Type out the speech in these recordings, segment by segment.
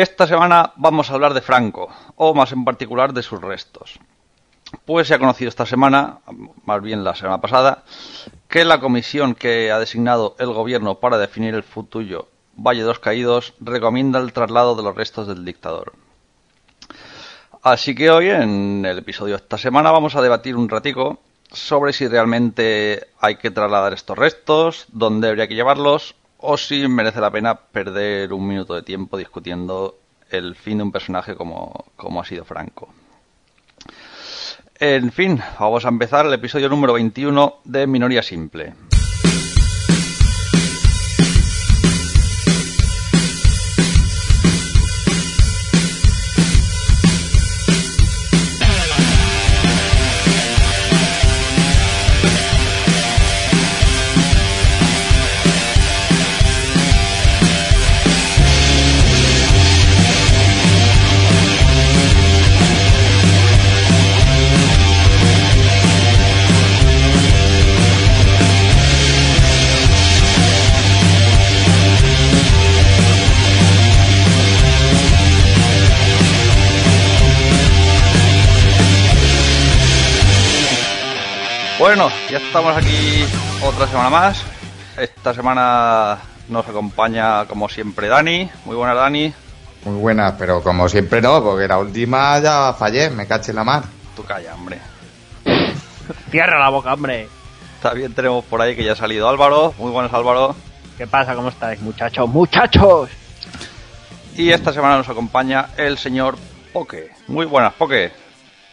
Esta semana vamos a hablar de Franco, o más en particular de sus restos. Pues se ha conocido esta semana, más bien la semana pasada, que la comisión que ha designado el gobierno para definir el futuro Valle de los Caídos recomienda el traslado de los restos del dictador. Así que hoy, en el episodio de esta semana, vamos a debatir un ratico sobre si realmente hay que trasladar estos restos, dónde habría que llevarlos o si merece la pena perder un minuto de tiempo discutiendo el fin de un personaje como, como ha sido Franco. En fin, vamos a empezar el episodio número 21 de Minoría Simple. Ya estamos aquí otra semana más. Esta semana nos acompaña, como siempre, Dani. Muy buena, Dani. Muy buena, pero como siempre no, porque la última ya fallé, me caché en la mar. Tú calla, hombre. Cierra la boca, hombre. También tenemos por ahí que ya ha salido Álvaro. Muy buenas, Álvaro. ¿Qué pasa? ¿Cómo estáis, muchachos? ¡Muchachos! Y esta semana nos acompaña el señor Poke. Muy buenas, Poke.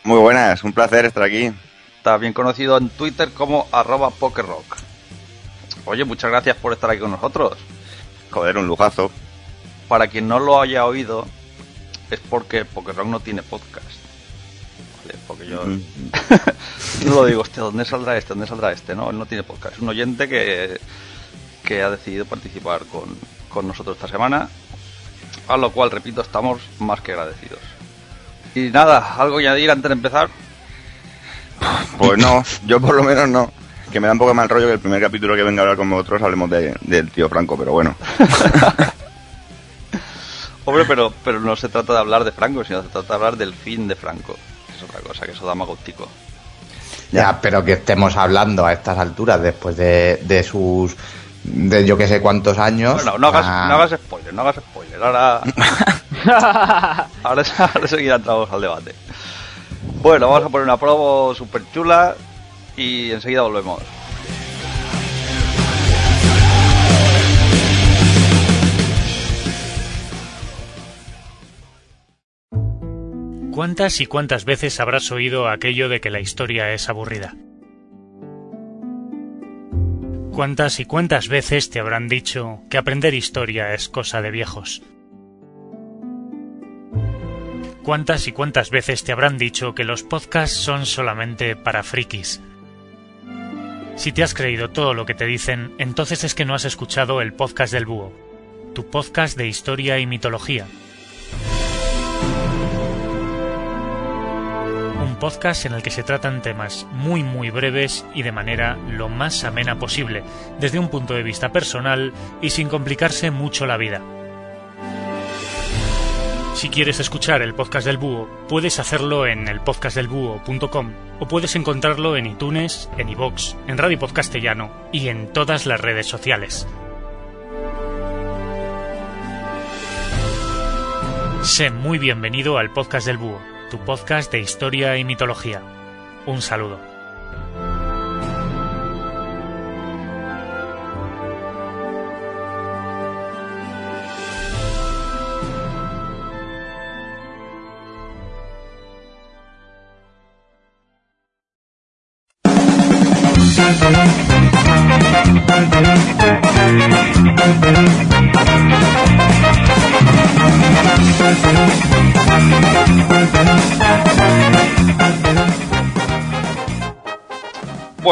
Muy buenas, un placer estar aquí. Bien conocido en Twitter como arroba Pokerrock. Oye, muchas gracias por estar aquí con nosotros. Joder, un lujazo. Para quien no lo haya oído, es porque Pokerrock no tiene podcast. Vale, porque yo no lo digo, ¿dónde saldrá este? ¿Dónde saldrá este? No, él no tiene podcast. Es un oyente que, que ha decidido participar con, con nosotros esta semana. A lo cual, repito, estamos más que agradecidos. Y nada, algo que añadir antes de empezar. Pues no, yo por lo menos no. Que me da un poco mal rollo que el primer capítulo que venga a hablar con vosotros hablemos de, del tío Franco, pero bueno. Hombre, pero, pero no se trata de hablar de Franco, sino se trata de hablar del fin de Franco. Que es otra cosa, que eso da más gustico. Ya, pero que estemos hablando a estas alturas, después de, de sus. de yo que sé cuántos años. Bueno, no hagas, ah, no hagas spoiler, no hagas spoiler. Ahora, ahora, ahora seguirá entramos al debate. Bueno, vamos a poner una promo super chula y enseguida volvemos. ¿Cuántas y cuántas veces habrás oído aquello de que la historia es aburrida? ¿Cuántas y cuántas veces te habrán dicho que aprender historia es cosa de viejos? ¿Cuántas y cuántas veces te habrán dicho que los podcasts son solamente para frikis? Si te has creído todo lo que te dicen, entonces es que no has escuchado el podcast del búho, tu podcast de historia y mitología. Un podcast en el que se tratan temas muy muy breves y de manera lo más amena posible, desde un punto de vista personal y sin complicarse mucho la vida. Si quieres escuchar el podcast del búho, puedes hacerlo en elpodcastdelbúho.com o puedes encontrarlo en iTunes, en iVoox, en Radio Podcastellano y en todas las redes sociales. Sé muy bienvenido al podcast del búho, tu podcast de historia y mitología. Un saludo.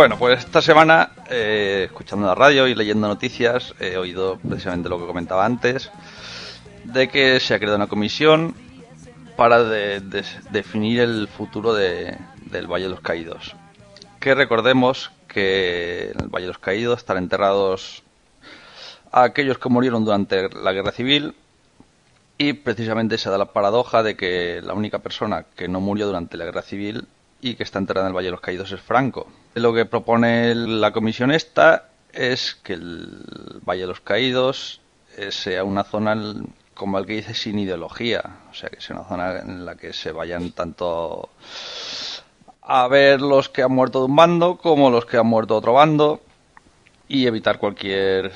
Bueno, pues esta semana, eh, escuchando la radio y leyendo noticias, he oído precisamente lo que comentaba antes, de que se ha creado una comisión para de- de- definir el futuro de- del Valle de los Caídos. Que recordemos que en el Valle de los Caídos están enterrados aquellos que murieron durante la Guerra Civil y precisamente se da la paradoja de que la única persona que no murió durante la Guerra Civil y que está enterrada en el Valle de los Caídos es Franco. Lo que propone la comisión esta es que el Valle de los Caídos eh, sea una zona, como el que dice, sin ideología. O sea, que sea una zona en la que se vayan tanto a ver los que han muerto de un bando como los que han muerto de otro bando y evitar cualquier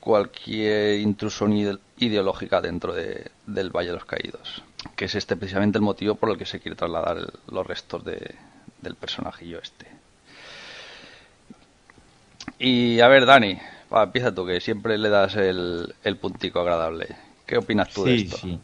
cualquier intrusión ide- ideológica dentro de- del Valle de los Caídos. Que es este precisamente el motivo por el que se quiere trasladar el- los restos de- del personajillo este. Y a ver, Dani, va, empieza tú, que siempre le das el, el puntico agradable. ¿Qué opinas tú de esto? sí.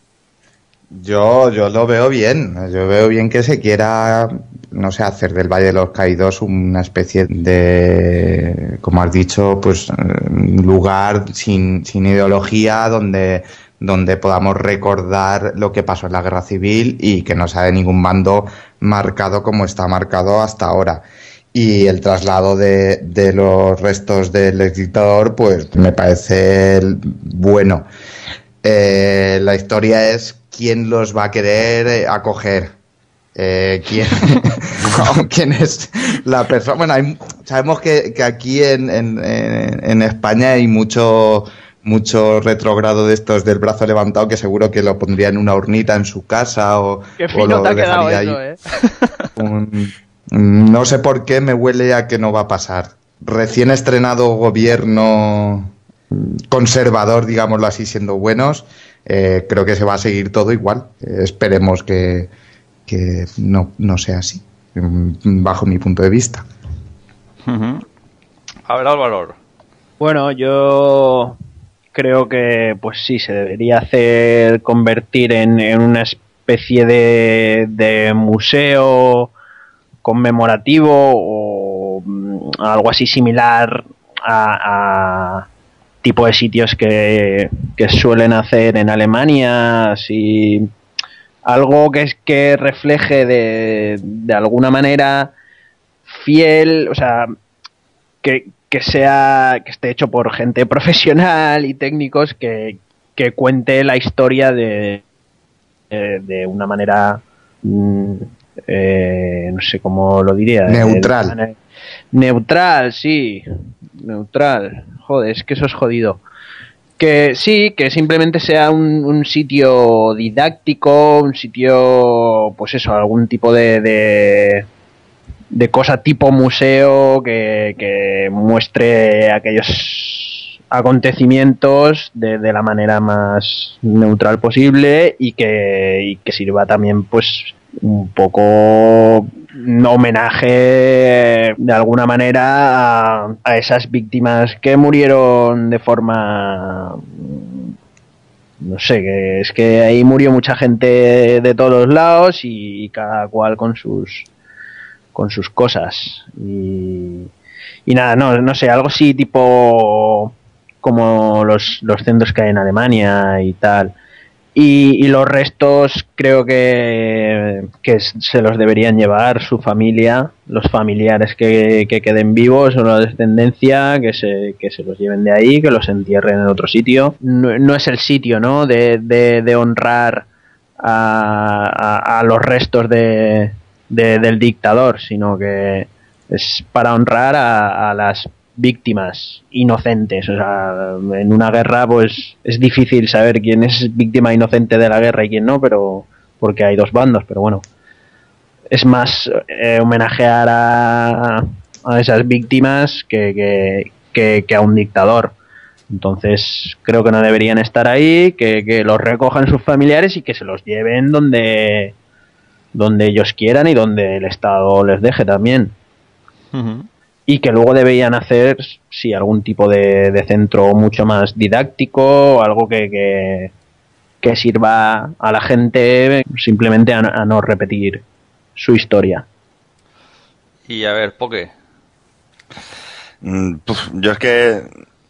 Yo, yo lo veo bien. Yo veo bien que se quiera, no sé, hacer del Valle de los Caídos una especie de, como has dicho, pues un lugar sin, sin ideología donde, donde podamos recordar lo que pasó en la guerra civil y que no sea de ningún bando marcado como está marcado hasta ahora. Y el traslado de, de los restos del ex dictador, pues me parece bueno. Eh, la historia es quién los va a querer eh, acoger. Eh, ¿quién, quién es la persona? Bueno, hay- sabemos que, que aquí en, en- en- en España hay mucho mucho retrogrado de estos del brazo levantado que seguro que lo pondría en una urnita en su casa o, Qué o lo te ha quedado dejaría eso, ahí. eh. Un- no sé por qué me huele a que no va a pasar. Recién estrenado gobierno conservador, digámoslo así, siendo buenos, eh, creo que se va a seguir todo igual. Eh, esperemos que, que no, no sea así, mm, bajo mi punto de vista. A ver, Álvaro. Bueno, yo creo que pues sí, se debería hacer convertir en, en una especie de, de museo conmemorativo o mm, algo así similar a, a tipo de sitios que, que suelen hacer en Alemania, así algo que es que refleje de, de alguna manera fiel, o sea, que, que sea que esté hecho por gente profesional y técnicos que, que cuente la historia de, de, de una manera mm, eh, no sé cómo lo diría Neutral. De- neutral sí neutral joder es que eso es jodido que sí, que simplemente sea un, un sitio didáctico, un sitio, pues eso, algún tipo de, de, cosa tipo museo que, que muestre aquellos acontecimienos de, de la manera más neutral posible y que, y que sirva también pues un poco un homenaje de alguna manera a, a esas víctimas que murieron de forma no sé, que es que ahí murió mucha gente de todos lados y, cada cual con sus con sus cosas y, y nada, no, no sé, algo así tipo como los, los centros que hay en Alemania y tal. Y, los restos creo que, que se los deberían llevar su familia, los familiares que, que queden vivos o la descendencia, que se, que se los lleven de ahí, que los entierren en otro sitio. No, no es el sitio, ¿no? De, de, honrar a- a los restos de, de- del dictador, sino que es para honrar a, las víctimas inocentes. O sea, en una guerra, pues es difícil saber quién es víctima inocente de la guerra y quién no, pero porque hay dos bandos, pero bueno. Es más eh, homenajear a, a esas víctimas que, que, que- que a un dictador. Entonces, creo que no deberían estar ahí, que los recojan sus familiares y que se los lleven donde, donde ellos quieran y donde el Estado les deje también. Y que luego deberían hacer, sí, algún tipo de, de centro mucho más didáctico, algo que, que, que sirva a la gente simplemente a, a no repetir su historia. Y a ver, Poke. Mm, puf, yo es que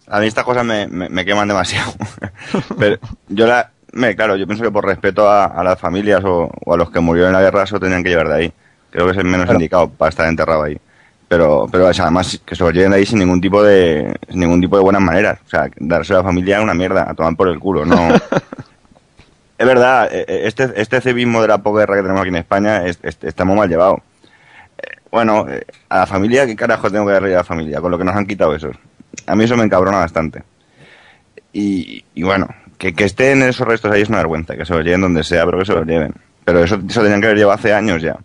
a mí estas cosas me, me- me queman demasiado. Pero yo la, me, claro, yo pienso que por respeto a, a las familias o, o a los que murieron en la guerra, eso tenían que llevar de ahí. Creo que es el menos Claro. indicado para estar enterrado ahí. Pero, pero además que se lo lleven de ahí sin ningún tipo de, sin ningún tipo de buenas maneras. O sea, darse a la familia es una mierda, a tomar por el culo, no. es verdad, eh, eh, este, este civismo de la posguerra que tenemos aquí en España es- es- está muy mal llevado. Eh, Bueno, a la familia, ¿qué carajo tengo que darle a la familia? Con lo que nos han quitado esos. A mí eso me encabrona bastante. Y, y bueno, que, estén esos restos ahí es una vergüenza, que se los lleven donde sea, pero que se los lleven. Pero eso, eso tenían que haber llevado hace años ya.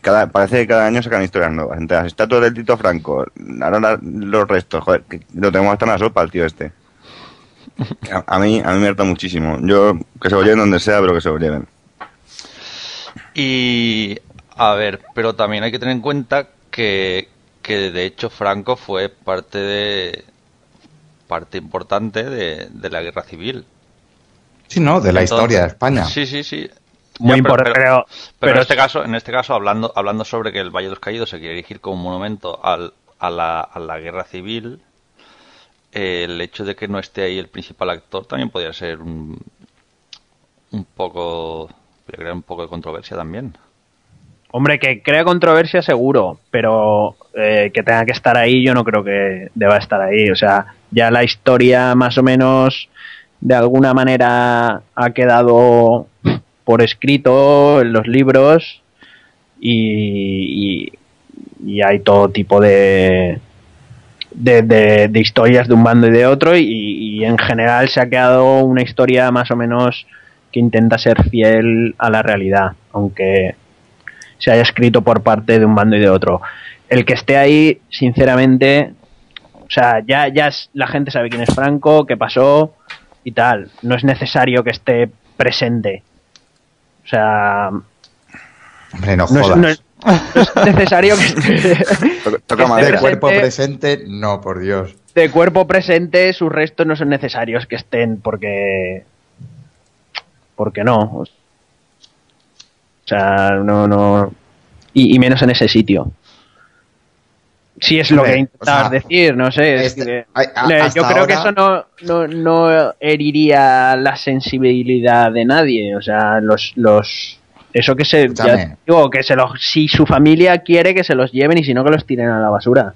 Cada, parece que cada año sacan historias nuevas. Entre las estatuas del Tito Franco, ahora los restos, joder, lo tenemos hasta en la sopa el tío este. A, a mí, a mí me harta muchísimo. Yo, que se lo lleven donde sea, pero que se lo lleven. Y a ver, pero también hay que tener en cuenta que, que de hecho Franco fue parte de parte importante de la guerra civil. Sí, no, de la Entonces- historia de España. Sí, sí, sí. Muy Ya, importante, pero- pero, Pero, pero en este caso, en este caso hablando, hablando sobre que el Valle de los Caídos se quiere erigir como un monumento al, a, la, a la guerra civil, eh, el hecho de que no esté ahí el principal actor también podría ser un, un poco, podría crear un poco de controversia también. Hombre, que crea controversia seguro, pero eh, que tenga que estar ahí yo no creo que deba estar ahí. O sea, ya la historia más o menos de alguna manera ha quedado por escrito en los libros y, y- hay todo tipo de, de, historias de un bando y de otro y, y en general se ha quedado una historia más o menos que intenta ser fiel a la realidad, aunque se haya escrito por parte de un bando y de otro. El que esté ahí, sinceramente, o sea, ya, ya la gente sabe quién es Franco, qué pasó y tal. No es necesario que esté presente. O sea, Hombre, no no es, jodas. no es- no es necesario que esté, Toca, que esté de cuerpo presente. presente, no, por Dios. de cuerpo presente, sus restos no son necesarios que estén porque. Porque no. O sea, no, no. Y, y menos en ese sitio. Si es lo que o sea, decir, no sé. es este- que- a- a- yo creo que eso no, no, no heriría la sensibilidad de nadie. O sea, los. los eso que se. ya digo, que se los. Si su familia quiere que se los lleven y si no, que los tiren a la basura.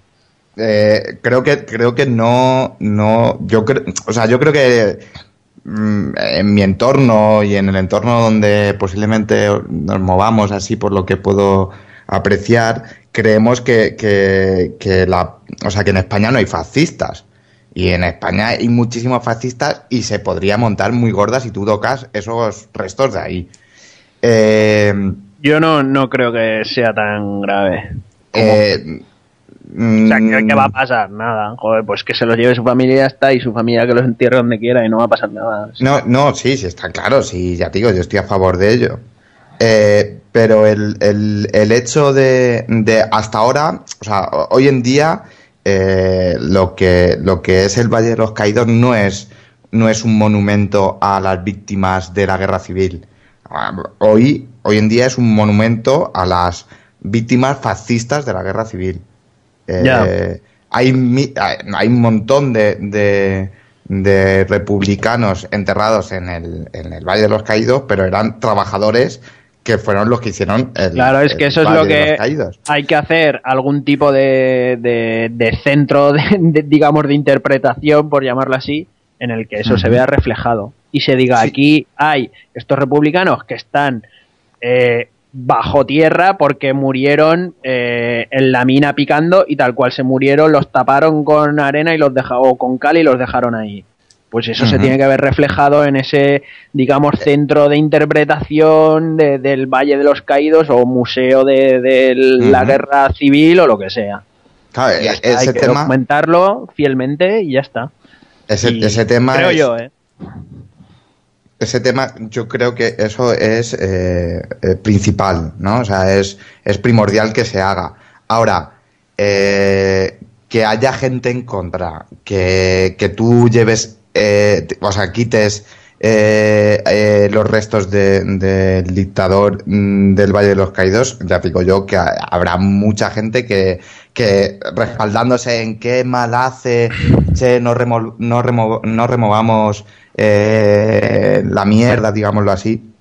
Eh, creo que creo que no no yo creo o sea yo creo que mm, en mi entorno y en el entorno donde posiblemente nos movamos así por lo que puedo apreciar creemos que, que, que la o sea que en España no hay fascistas y en España hay muchísimos fascistas y se podría montar muy gorda si tú tocas esos restos de ahí eh, Yo no, no creo que sea tan grave. eh, O sea, ¿qué, mm, va a pasar? Nada. Joder, pues que se los lleve su familia y ya está, y su familia que los entierre donde quiera y no va a pasar nada. No, no, sí, sí, está claro, sí, ya te digo, yo estoy a favor de ello. Eh, pero el, el, el hecho de, de hasta ahora, o sea, ho- hoy en día, eh, lo, que, lo que es el Valle de los Caídos no es, no es un monumento a las víctimas de la guerra civil. Hoy, hoy en día es un monumento a las víctimas fascistas de la guerra civil. Eh, Ya. hay, mi- hay hay un montón de, de, de republicanos enterrados en el, en el Valle de los Caídos, pero eran trabajadores que fueron los que hicieron el Claro, es que eso es lo que hay que hacer algún tipo de, de, de centro, de, de, digamos, de interpretación, por llamarlo así, en el que eso se vea reflejado y se diga, Sí. aquí hay estos republicanos que están eh, bajo tierra porque murieron eh, en la mina picando y tal cual se murieron, los taparon con arena y los dejaron, o con cal y los dejaron ahí. Pues eso se tiene que ver reflejado en ese, digamos, centro de interpretación de- del Valle de los Caídos o museo de, de la guerra civil o lo que sea. Claro, e- está, hay ese que tema, documentarlo fielmente y ya está. ese, Y ese tema creo es- yo, ¿eh? ese tema yo creo que eso es eh, eh, principal, ¿no? O sea, es, es primordial que se haga. Ahora, eh, que haya gente en contra, que, que tú lleves, eh, o sea, quites eh, eh, los restos del dictador mm, del Valle de los Caídos, ya digo yo que habrá mucha gente que, que respaldándose en qué mal hace, che, no, remo, no, no removamos eh, la mierda, digámoslo así.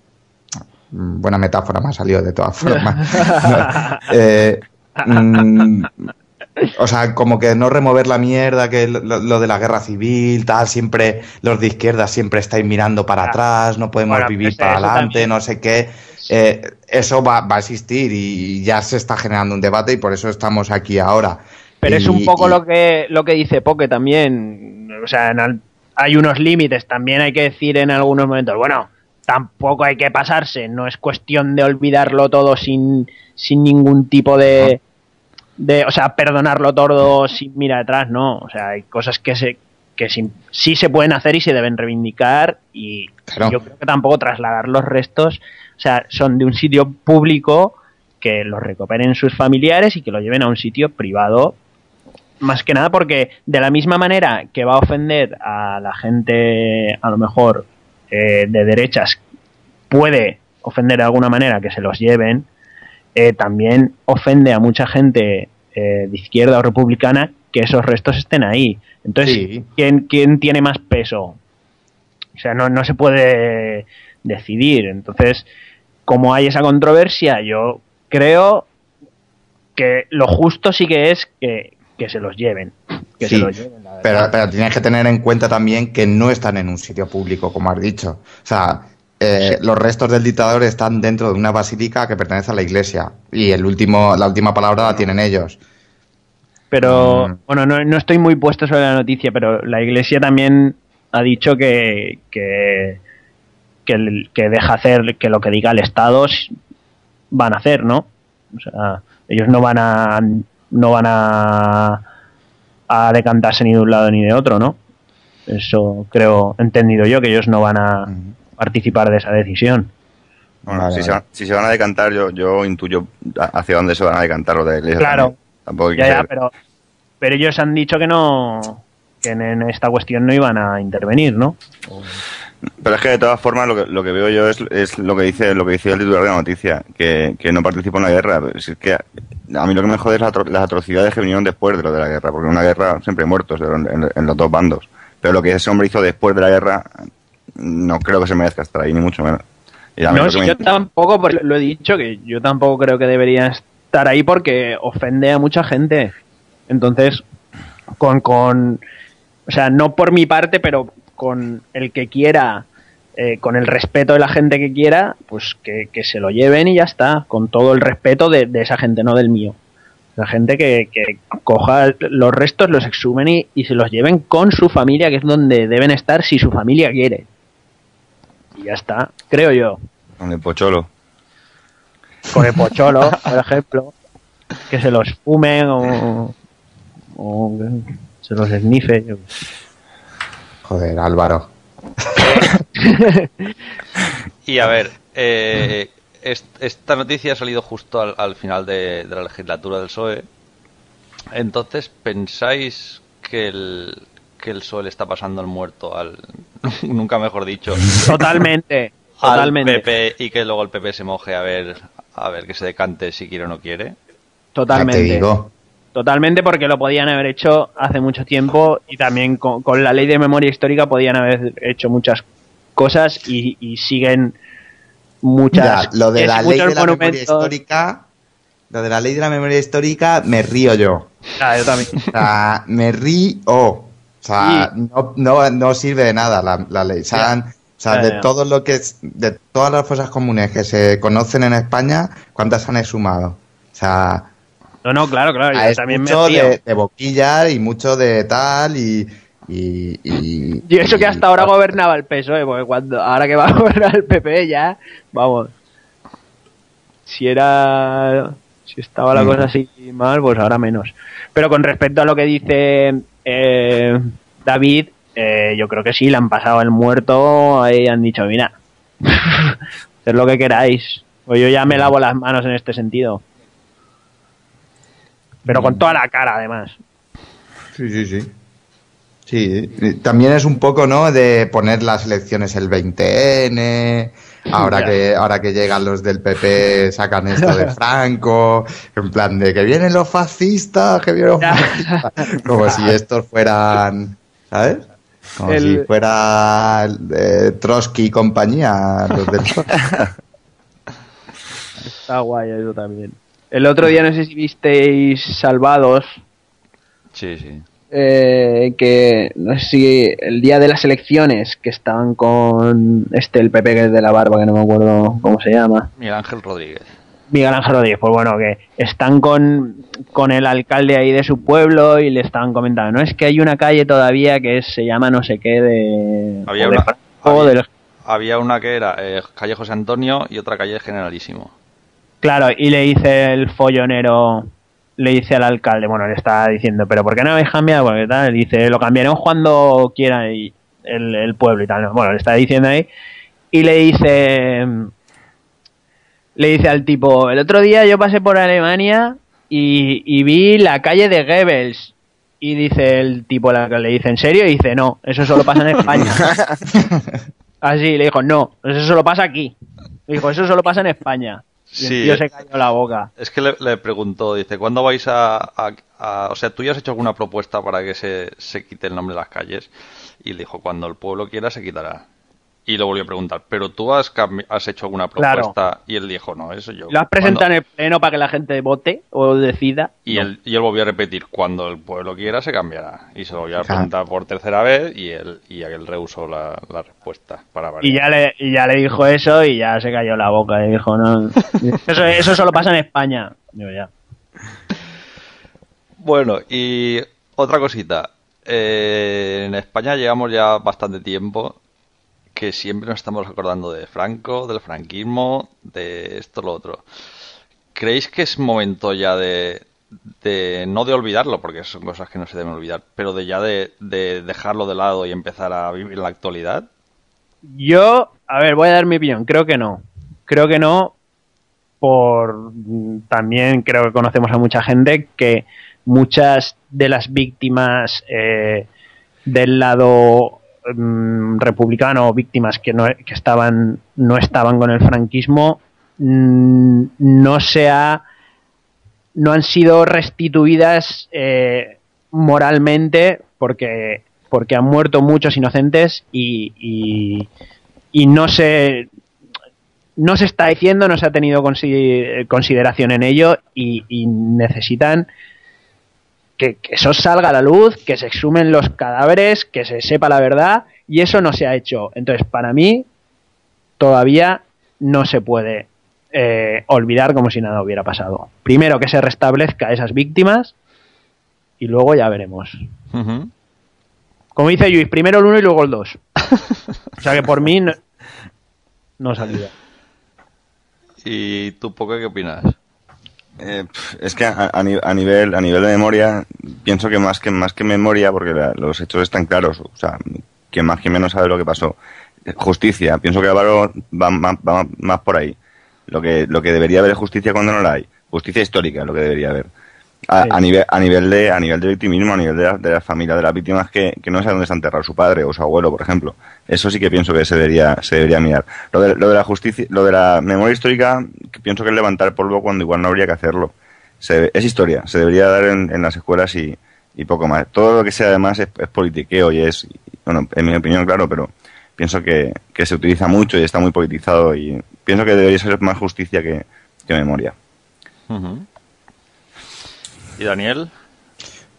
Buena metáfora me ha salido de todas formas. mm, o sea, como que no remover la mierda, que lo, de la guerra civil, tal, siempre los de izquierda siempre estáis mirando para atrás, no podemos vivir para adelante, no sé qué. Eh, eso va, a existir y ya se está generando un debate y por eso estamos aquí ahora. Pero es un poco lo que lo que dice Poke también, o sea, hay unos límites, también hay que decir en algunos momentos, bueno, tampoco hay que pasarse, no es cuestión de olvidarlo todo sin, sin ningún tipo de de, o sea, perdonarlo todo sin mirar atrás, no. O sea, hay cosas que se que sí, se pueden hacer y se deben reivindicar y yo creo que tampoco trasladar los restos, o sea, son de un sitio público que los recuperen sus familiares y que lo lleven a un sitio privado más que nada porque de la misma manera que va a ofender a la gente a lo mejor eh, de derechas puede ofender de alguna manera que se los lleven eh, también ofende a mucha gente eh, de izquierda o republicana que esos restos estén ahí. Entonces, ¿quién, ¿quién, tiene más peso? O sea, no, no se puede decidir. Entonces, como hay esa controversia, yo creo que lo justo sí que es que, se los lleven. Que se los lleven pero, pero tienes que tener en cuenta también que no están en un sitio público, como has dicho. O sea, eh, los restos del dictador están dentro de una basílica que pertenece a la iglesia y el último, la última palabra la tienen ellos. Pero, mm. bueno, no, estoy muy puesto sobre la noticia, pero la iglesia también ha dicho que, que, que, deja hacer que lo que diga el Estado van a hacer, ¿no? O sea, ellos no van a no van a, a decantarse ni de un lado ni de otro, ¿no? Eso creo, entendido yo, que ellos no van a, participar de esa decisión. Bueno, si, se van, a decantar, yo, yo intuyo hacia dónde se van a decantar los de Claro. Tampoco ya, pero, pero ellos han dicho que no, que en, esta cuestión no iban a intervenir, ¿no? Pero es que de todas formas lo que, lo que veo yo es, es, lo que dice lo que dice el titular de la noticia, que, que no participa en la guerra. Es que a mí lo que me jode es las atrocidades que vinieron después de lo de la guerra, porque en una guerra siempre hay muertos en los dos bandos. Pero lo que ese hombre hizo después de la guerra no creo que se merezca estar ahí, ni mucho menos. no, yo tampoco, lo he dicho, que yo tampoco creo que debería estar ahí porque ofende a mucha gente. Entonces, con, con, o sea, no por mi parte, pero con el que quiera, eh, con el respeto de la gente que quiera, pues que, se lo lleven y ya está, con todo el respeto de, esa gente, no del mío. La gente que, que coja los restos, los exhumen y, y, se los lleven con su familia, que es donde deben estar si su familia quiere. Y ya está, creo yo. Con el pocholo. Con el pocholo, por ejemplo. Que se los fumen o, o se los esnife. Joder, Álvaro. y a ver, eh, esta noticia ha salido justo al, final de, de, la legislatura del PSOE. Entonces, ¿pensáis que el, que el sol está pasando el muerto al. nunca mejor dicho. Totalmente. totalmente. PP y que luego el PP se moje a ver, a ver que se decante si quiere o no quiere. Totalmente. Totalmente porque lo podían haber hecho hace mucho tiempo y también con, la ley de memoria histórica podían haber hecho muchas cosas y, siguen muchas. lo de la ley de la memoria histórica, lo de la ley de la memoria histórica me río yo. Ah, yo también. O sea, me río. O sea, no, no, no, sirve de nada la, la ley. O sea, de todo lo que es, de todas las fosas comunes que se conocen en España, ¿cuántas han exhumado? O sea, no, no, claro, claro. Yo también mucho de, de, boquilla y mucho de tal y y, y, y eso que hasta ahora gobernaba el PSOE, porque cuando ahora que va a gobernar el PP ya, vamos. Si era si estaba la mm. cosa así mal, pues ahora menos. Pero con respecto a lo que dice eh, David, eh, yo creo que sí, le han pasado el muerto y han dicho, mira, es lo que queráis. Pues yo ya me lavo las manos en este sentido. Pero con toda la cara, además. Sí, sí, sí. Sí, también es un poco, ¿no? De poner las elecciones el 20N, ahora que, ahora que llegan los del PP sacan esto de Franco, en plan de que vienen los fascistas, que vienen los fascistas. Como si estos fueran, ¿sabes? Como El- si fuera eh, Trotsky y compañía. Los del... Está guay eso también. El otro día no sé si visteis Salvados, Sí, sí. Eh, que no sé si el día de las elecciones que estaban con este el PP que es de la barba que no me acuerdo cómo se llama Miguel Ángel Rodríguez. Miguel Ángel Rodríguez pues bueno que están con, con el alcalde ahí de su pueblo y le estaban comentando no es que hay una calle todavía que es- se llama no sé qué de Había o de una- Franco, o había- de los- Había una que era eh, calle José Antonio y otra calle Generalísimo. Claro, y le dice el follonero, le dice al alcalde, bueno, le está diciendo, pero ¿por qué no habéis cambiado? Porque tal, dice, lo cambiaremos cuando quiera y el, el pueblo y tal. Bueno, le está diciendo ahí. Y le dice, le dice al tipo, el otro día yo pasé por Alemania y, y vi la calle de Goebbels. Y dice el tipo, la le dice, ¿en serio? Y dice, no, eso solo pasa en España. Así, le dijo, no, eso solo pasa aquí. Le dijo, eso solo pasa en España. Y Sí. el tío se cayó la boca. Es que le, le preguntó, dice, ¿cuándo vais a, a- a- O sea, ¿tú ya has hecho alguna propuesta para que se, se quite el nombre de las calles? Y le dijo, cuando el pueblo quiera, se quitará. Y le volvió a preguntar, ¿pero tú has, has hecho alguna Claro. propuesta? Y él dijo, no, eso yo. ¿Lo has presentado Cuando- en el pleno para que la gente vote o decida? Y, No. él, y él volvió a repetir, cuando el pueblo quiera, se cambiará. Y se lo volvió a preguntar por tercera vez y él, y él rehusó la, la respuesta. Para Y variar. ya, le, y ya le dijo eso y ya se cayó la boca. Y dijo, no. Eso, eso solo pasa en España. Digo, ya. Bueno, y otra cosita. Eh, en España llevamos ya bastante tiempo que siempre nos estamos acordando de Franco, del franquismo, de esto, lo otro. ¿Creéis que es momento ya de, de no de olvidarlo, porque son cosas que no se deben olvidar, pero de ya de, de dejarlo de lado y empezar a vivir la actualidad? Yo, a ver, voy a dar mi opinión. Creo que no. Creo que no. Por mm, también creo que conocemos a mucha gente que muchas de las víctimas eh, del lado mm, republicano, víctimas que no que estaban no estaban con el franquismo, mm, no se ha no han sido restituidas eh, moralmente porque porque han muerto muchos inocentes y, y, no se no se está diciendo, no se ha tenido consi- consideración en ello y necesitan que, que eso salga a la luz, que se exhumen los cadáveres, que se sepa la verdad y eso no se ha hecho. Entonces, para mí, todavía no se puede eh, olvidar como si nada hubiera pasado. Primero que se restablezca a esas víctimas y luego ya veremos. Como dice Luis, primero el 1 y luego el 2. o sea que por mí no, no salía. ¿Y tú, Poco, qué opinas? Eh, es que a, a ni- a nivel a nivel de memoria pienso que más que más que memoria porque la- los hechos están claros o sea que más que menos sabe lo que pasó. Eh, justicia pienso que Álvaro va, más- va más por ahí. Lo que lo que debería haber es justicia cuando no la hay justicia histórica lo que debería haber a, Sí. a nivel a nivel de a nivel de victimismo a nivel de la, de la familia de las víctimas que, que no sabe dónde está enterrado su padre o su abuelo por ejemplo. Eso sí que pienso que se debería se debería mirar. Lo de, lo de la justicia lo de la memoria histórica que pienso que es levantar polvo cuando igual no habría que hacerlo. Se- es historia se debería dar en, en las escuelas y, y poco más. Todo lo que sea además es, es politiqueo y es bueno en mi opinión claro pero pienso que, que se utiliza mucho y está muy politizado y pienso que debería ser más justicia que, que memoria. ¿Y Daniel?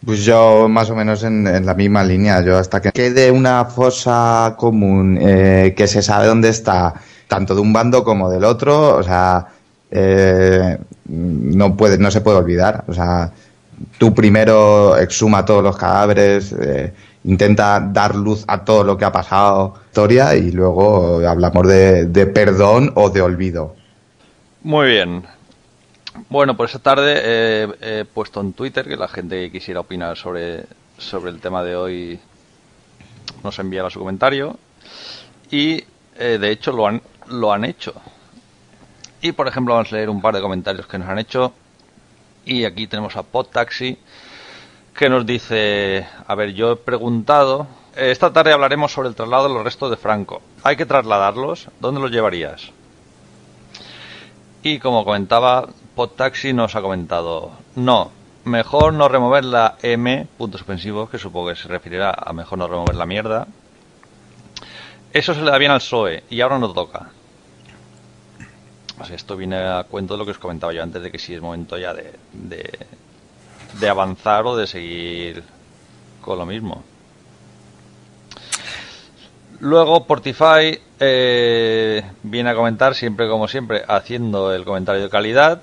Pues yo más o menos en, en la misma línea. Yo hasta que quede una fosa común eh, que se sabe dónde está, tanto de un bando como del otro, o sea, eh, no puede, no se puede olvidar. O sea, tú primero exhuma todos los cadáveres, eh, intenta dar luz a todo lo que ha pasado, historia, y luego hablamos de, de perdón o de olvido. Muy bien. Bueno, pues esta tarde eh, he puesto en Twitter que la gente que quisiera opinar sobre, sobre el tema de hoy nos enviara su comentario. Y eh, de hecho lo han, lo han hecho. Y por ejemplo, vamos a leer un par de comentarios que nos han hecho. Y aquí tenemos a PodTaxi que nos dice, a ver, yo he preguntado, esta tarde hablaremos sobre el traslado de los restos de Franco. ¿Hay que trasladarlos? ¿Dónde los llevarías? Y como comentaba, Podtaxi nos ha comentado, no, mejor no remover la M, puntos suspensivos, que supongo que se referirá a mejor no remover la mierda. Eso se le da bien al PSOE y ahora no toca. O esto viene a cuento de lo que os comentaba yo antes de que sí es momento ya de, de, de avanzar o de seguir con lo mismo. Luego Portify eh, viene a comentar siempre como siempre haciendo el comentario de calidad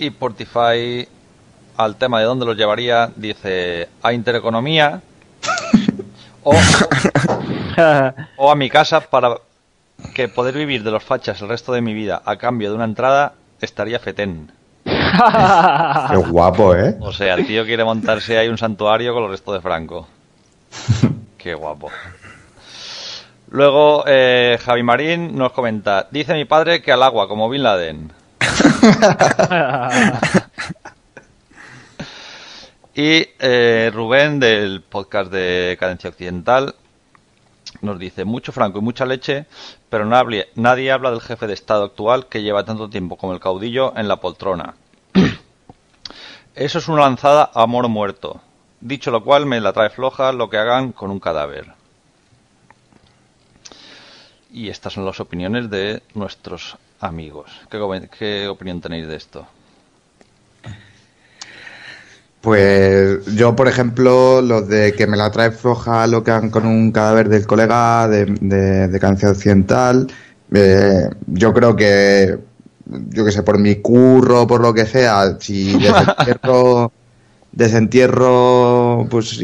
y Portify al tema de dónde los llevaría dice a Intereconomía o, o a mi casa para que poder vivir de los fachas el resto de mi vida a cambio de una entrada estaría fetén. Qué guapo, ¿eh? O sea, el tío quiere montarse ahí un santuario con los restos de Franco. Qué guapo. Luego, eh, Javi Marín nos comenta, dice mi padre que al agua, como Bin Laden. Y eh, Rubén, del podcast de Cadencia Occidental, nos dice, mucho Franco y mucha leche, pero nadie, nadie habla del jefe de Estado actual que lleva tanto tiempo como el caudillo en la poltrona. Eso es una lanzada a amor muerto. Dicho lo cual, me la trae floja lo que hagan con un cadáver. Y estas son las opiniones de nuestros amigos. ¿Qué, qué opinión tenéis de esto? Pues yo, por ejemplo, lo de que me la trae floja lo que hagan con un cadáver del colega de, de, Occidental, eh, yo creo que, yo que sé, por mi curro, por lo que sea, si desentierro, desentierro pues,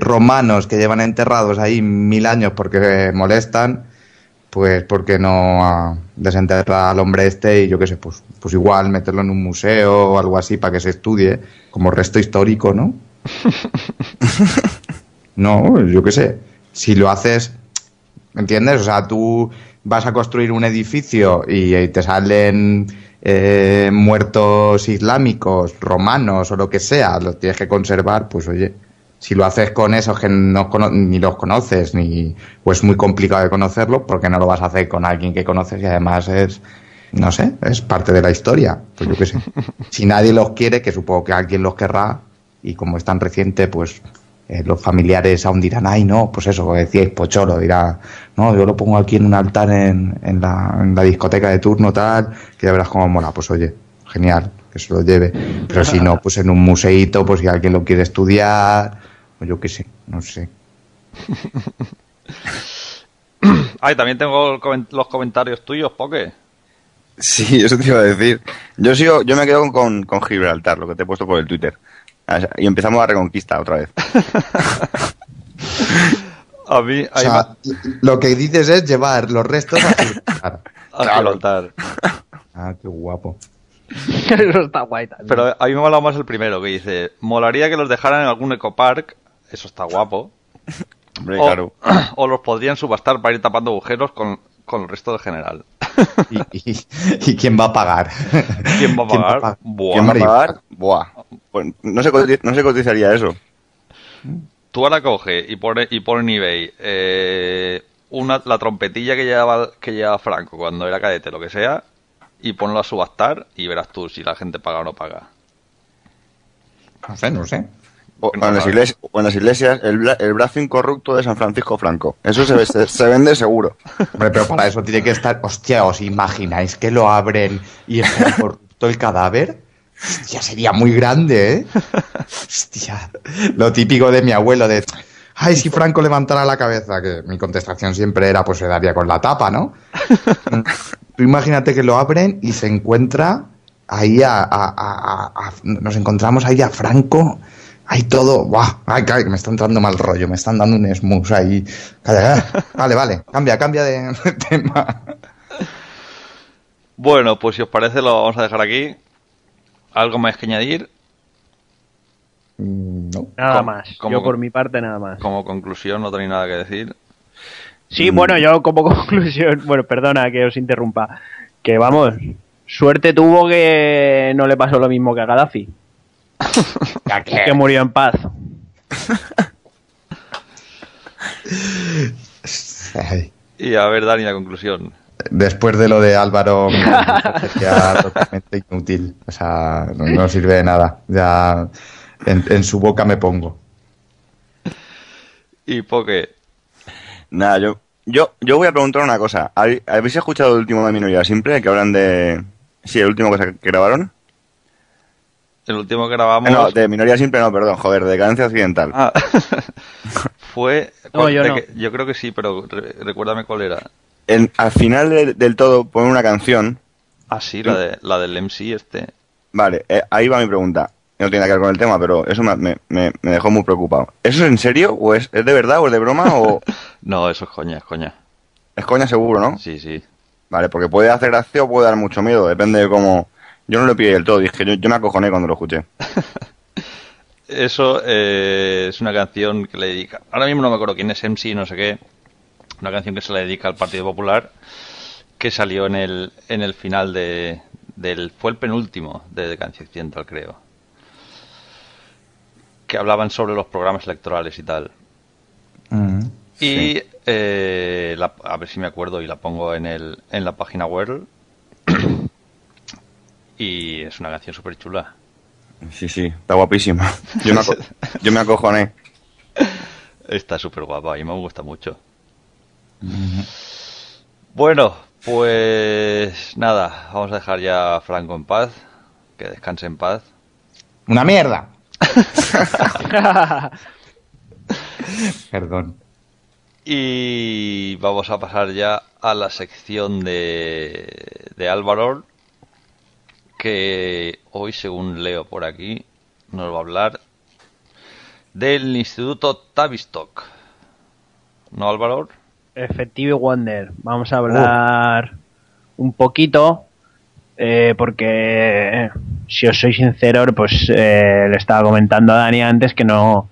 romanos que llevan enterrados ahí mil años porque molestan, pues porque no desenterrar al hombre este y yo qué sé, pues, pues igual meterlo en un museo o algo así para que se estudie como resto histórico, ¿no? no, yo qué sé. Si lo haces, ¿entiendes? O sea, tú vas a construir un edificio y te salen eh, muertos islámicos, romanos o lo que sea, los tienes que conservar, pues oye, si lo haces con esos que no ni los conoces, ni pues es muy complicado de conocerlo, porque no lo vas a hacer con alguien que conoces y además es, no sé, es parte de la historia. Pues yo qué sé. Si nadie los quiere, que supongo que alguien los querrá, y como es tan reciente, pues eh, los familiares aún dirán, ay, no, pues eso, como decíais, Pocholo dirá, no, yo lo pongo aquí en un altar en, en, la, en la discoteca de turno, tal, que ya verás cómo mola. Pues oye, genial, que se lo lleve. Pero si no, pues en un museíto, pues si alguien lo quiere estudiar, o yo qué sé, no sé. Ay, también tengo los comentarios tuyos, Poke. Sí, eso te iba a decir. Yo sigo, yo me quedo con, con Gibraltar, lo que te he puesto por el Twitter. Y empezamos la reconquista otra vez. a mí, o sea, lo que dices es llevar los restos a Gibraltar. a Gibraltar. Ah, qué guapo. Eso está guay también. Pero a mí me mola más el primero, que dice, molaría que los dejaran en algún ecopark, eso está guapo. Hombre, o, claro. o los podrían subastar para ir tapando agujeros con, con el resto del general. ¿Y, y, y quién va a pagar? ¿Quién va a pagar? Buah. ¿Quién va a pagar? Buah. Pues no, se, no se cotizaría eso. Tú ahora coge y pone, y pone en eBay eh, una, la trompetilla que llevaba, que llevaba Franco cuando era cadete, lo que sea, y ponlo a subastar y verás tú si la gente paga o no paga. No sé, no sé. O, o en las iglesias, o en las iglesias el, bra- el brazo incorrupto de San Francisco Franco. Eso se, ve- se, se vende seguro. Hombre, pero para eso tiene que estar. Hostia, ¿os imagináis que lo abren y está corrupto el cadáver? Hostia, sería muy grande, ¿eh? Hostia. Lo típico de mi abuelo de. Ay, si Franco levantara la cabeza, que mi contestación siempre era, pues se daría con la tapa, ¿no? Tú imagínate que lo abren y se encuentra ahí a, a- a- a- a- nos encontramos ahí a Franco, ahí todo, ¡buah! Ay, ay, que me está entrando mal rollo, me están dando un smooth ahí. Vale, vale, cambia, cambia de tema. Bueno, pues si os parece lo vamos a dejar aquí. ¿Algo más que añadir? Mm, No. Nada ¿Cómo- más. cómo- Yo por mi parte nada más. Como conclusión no tenéis nada que decir. Sí, bueno, yo como conclusión, bueno, perdona que os interrumpa, que vamos, suerte tuvo que no le pasó lo mismo que a Gaddafi. que murió en paz. Y a ver, Dani, la conclusión. Después de lo de Álvaro, me totalmente inútil. O sea, no, no sirve de nada. Ya en, en su boca me pongo. Y Poke, Nada, yo, yo, yo voy a preguntar una cosa. ¿Habéis escuchado el último de Minoría Simple? Que hablan de... Sí, el último que, grabaron. el último que grabamos... Eh, No, de Minoría Simple no, perdón, joder, de Decadencia Occidental. Ah, fue... No, yo de no. que- yo creo que sí, pero re- recuérdame cuál era. En- al final de- del todo ponen una canción. Ah, sí, la, de, la del MC este. Vale, eh, ahí va mi pregunta. No tiene nada que ver con el tema, pero eso me, me- me- dejó muy preocupado. ¿Eso es en serio? ¿O es, es de verdad? ¿O es de broma? ¿O No, eso es coña, es coña. es coña seguro, no? Sí, sí. Vale, porque puede hacer gracia o puede dar mucho miedo, depende de cómo... Yo no lo pillé del todo, dije, yo, yo me acojoné cuando lo escuché. Eso eh, es una canción que le dedica. Ahora mismo no me acuerdo quién es MC, no sé qué. Una canción que se le dedica al Partido Popular, que salió en el, en el final de, del. Fue el penúltimo de Decadencia Occidental, creo. Que hablaban sobre los programas electorales y tal. Mm. Y eh, la- a ver si me acuerdo y la pongo en, el, en la página web. y es una canción súper chula. Sí, sí, está guapísima. Yo me, yo me acojoné. Está súper guapa y me gusta mucho. Bueno, pues nada, vamos a dejar ya a Franco en paz, que descanse en paz. ¡Una mierda! Perdón. Y vamos a pasar ya a la sección de, de Álvaro, que hoy, según leo por aquí, nos va a hablar del Instituto Tavistock. ¿No, Álvaro? Effective Wonder. Vamos a hablar un poquito, eh, porque si os soy sincero, pues eh, le estaba comentando a Dani antes que no,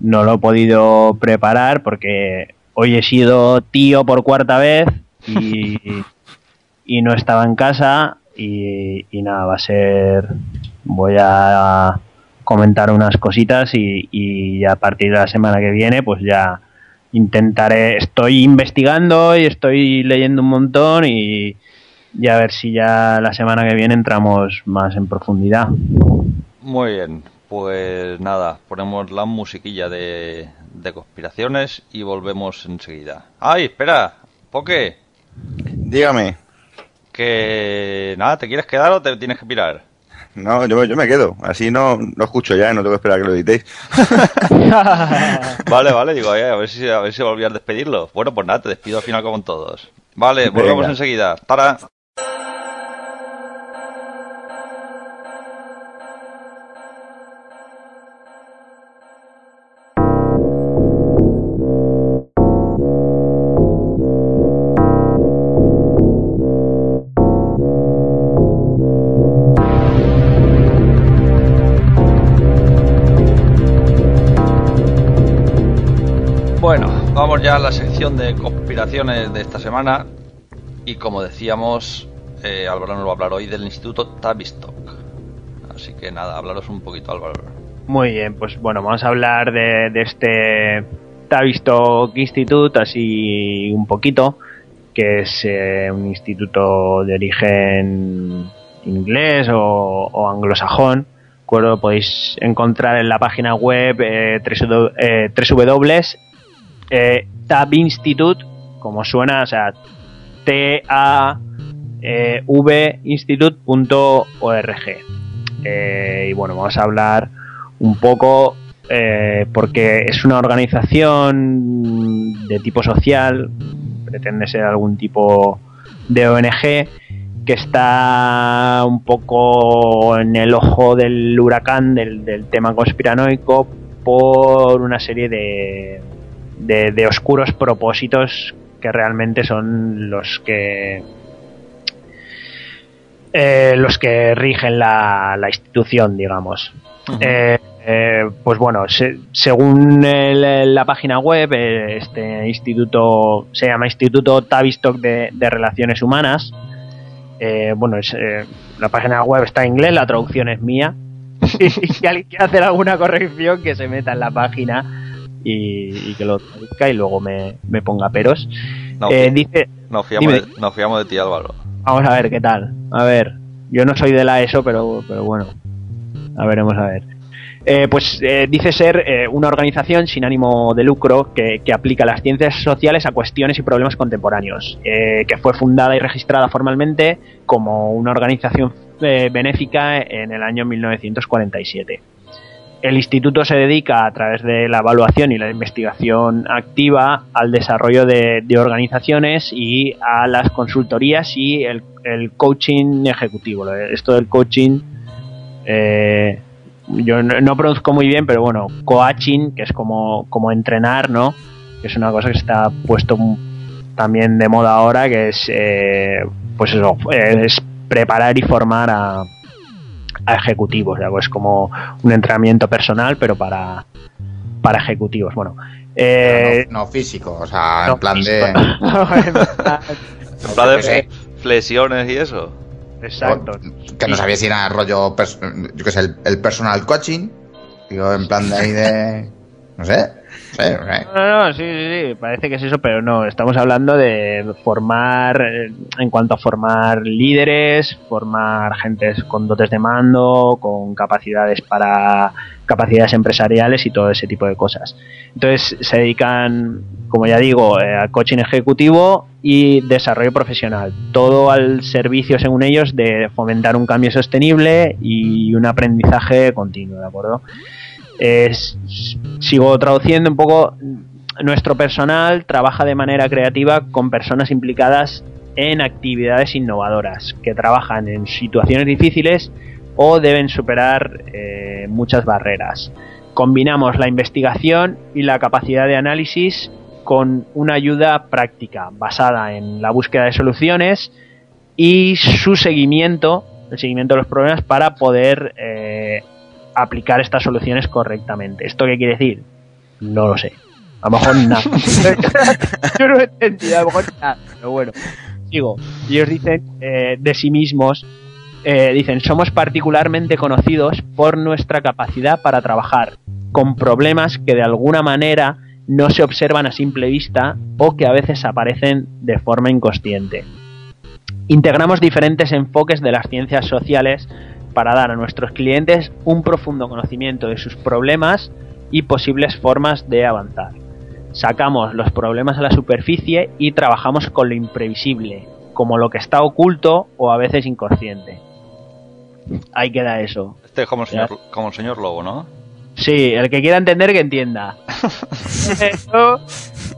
no lo he podido preparar porque hoy he sido tío por cuarta vez y, y no estaba en casa y, y nada, va a ser... Voy a comentar unas cositas y, y a partir de la semana que viene pues ya intentaré, estoy investigando y estoy leyendo un montón y, y a ver si ya la semana que viene entramos más en profundidad. Muy bien, pues nada, ponemos la musiquilla de, de conspiraciones y volvemos enseguida. ¡Ay, espera! ¿Poke? Dígame. Que nada, ¿te quieres quedar o te tienes que pirar? No, yo, me- yo me quedo. Así no, no escucho ya, no tengo que esperar a que lo editéis. Vale, vale, digo, eh, a ver si a ver si a despedirlo. Bueno, pues nada, te despido al final con todos. Vale, volvemos Venga. enseguida. Para. Conspiraciones de esta semana. Y como decíamos, eh, Álvaro nos va a hablar hoy del Instituto Tavistock. Así que nada, hablaros un poquito, Álvaro. Muy bien, pues bueno, vamos a hablar de, este Tavistock Institute así un poquito, que es eh, un instituto de origen inglés o, o anglosajón. Podéis encontrar en la página web eh, www, eh, Tab Institute, como suena, o sea, t a eh, y bueno, vamos a hablar un poco eh, porque es una organización de tipo social, pretende ser algún tipo de ONG que está un poco en el ojo del huracán del tema conspiranoico por una serie de, de, de oscuros propósitos que realmente son los que eh, los que rigen la, la institución, digamos. Eh, eh, pues bueno, se- según el- la página web, eh, este instituto se llama Instituto Tavistock de, de Relaciones Humanas. Eh, bueno, es, eh, la página web está en inglés, la traducción es mía. y si alguien quiere hacer alguna corrección, que se meta en la página y, que lo traduzca y luego me, ponga peros. No, eh, dice, nos fiamos, de, nos fiamos de ti, Álvaro. Vamos a ver qué tal. A ver, yo no soy de la ESO, pero, pero bueno, a veremos a ver. Eh, pues eh, dice ser eh, una organización sin ánimo de lucro que, aplica las ciencias sociales a cuestiones y problemas contemporáneos, que fue fundada y registrada formalmente como una organización benéfica en el año 1947. El instituto se dedica a través de la evaluación y la investigación activa al desarrollo de, organizaciones y a las consultorías y el, coaching ejecutivo. Esto del coaching yo no, produzco muy bien, pero bueno, coaching, que es como, como entrenar, ¿no? Que es una cosa que está puesto también de moda ahora, que es, eh, pues eso, es preparar y formar a, a ejecutivos, es como un entrenamiento personal, pero para, para ejecutivos. Bueno, eh, no, físico, o sea, en plan de... en plan de flexiones y eso. Exacto. que no sabía si era rollo, yo que sé, el, personal coaching. Digo, en plan de ahí de. No sé. No, no, sí, sí, sí, parece que es eso, pero no, estamos hablando de formar, eh, en cuanto a formar líderes, formar gentes con dotes de mando, con capacidades para capacidades empresariales y todo ese tipo de cosas. Entonces se dedican, como ya digo, eh, a coaching ejecutivo y desarrollo profesional, todo al servicio, según ellos, de fomentar un cambio sostenible y un aprendizaje continuo, ¿de acuerdo? Sigo traduciendo un poco, nuestro personal trabaja de manera creativa con personas implicadas en actividades innovadoras, que trabajan en situaciones difíciles o deben superar eh, muchas barreras. Combinamos la investigación y la capacidad de análisis con una ayuda práctica basada en la búsqueda de soluciones y su seguimiento, el seguimiento de los problemas para poder eh, aplicar estas soluciones correctamente. ¿Esto qué quiere decir? No lo sé. A lo mejor nada. Yo no he entendido, a lo mejor nada. Pero bueno, sigo. Ellos dicen eh, de sí mismos, eh, dicen, somos particularmente conocidos por nuestra capacidad para trabajar con problemas que de alguna manera no se observan a simple vista o que a veces aparecen de forma inconsciente. Integramos diferentes enfoques de las ciencias sociales para dar a nuestros clientes un profundo conocimiento de sus problemas y posibles formas de avanzar. Sacamos los problemas a la superficie y trabajamos con lo imprevisible, como lo que está oculto o a veces inconsciente. Ahí queda eso. Este es como el señor, como el señor Lobo, ¿no? Sí, el que quiera entender que entienda.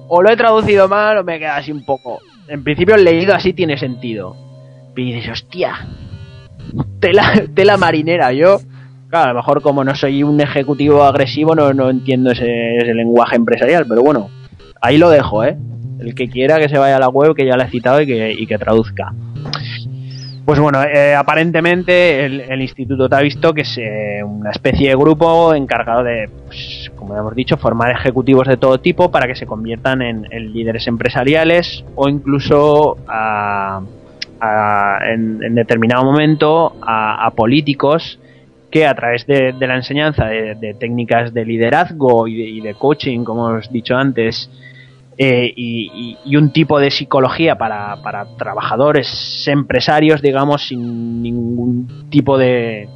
o lo he traducido mal o me queda así un poco. En principio leído así tiene sentido. Y dices, hostia, tela, tela marinera. Yo, claro, a lo mejor como no soy un ejecutivo agresivo, no, no entiendo ese, lenguaje empresarial, pero bueno, ahí lo dejo, ¿eh? El que quiera que se vaya a la web, que ya la he citado y que, y que traduzca. Pues bueno, eh, aparentemente el, instituto te ha visto que es eh, una especie de grupo encargado de, pues, como hemos dicho, formar ejecutivos de todo tipo para que se conviertan en, líderes empresariales o incluso a, en, determinado momento a, políticos que a través de, la enseñanza de, técnicas de liderazgo y de, coaching, como os he dicho antes, eh, y, un tipo de psicología para, trabajadores empresarios, digamos, sin ningún tipo de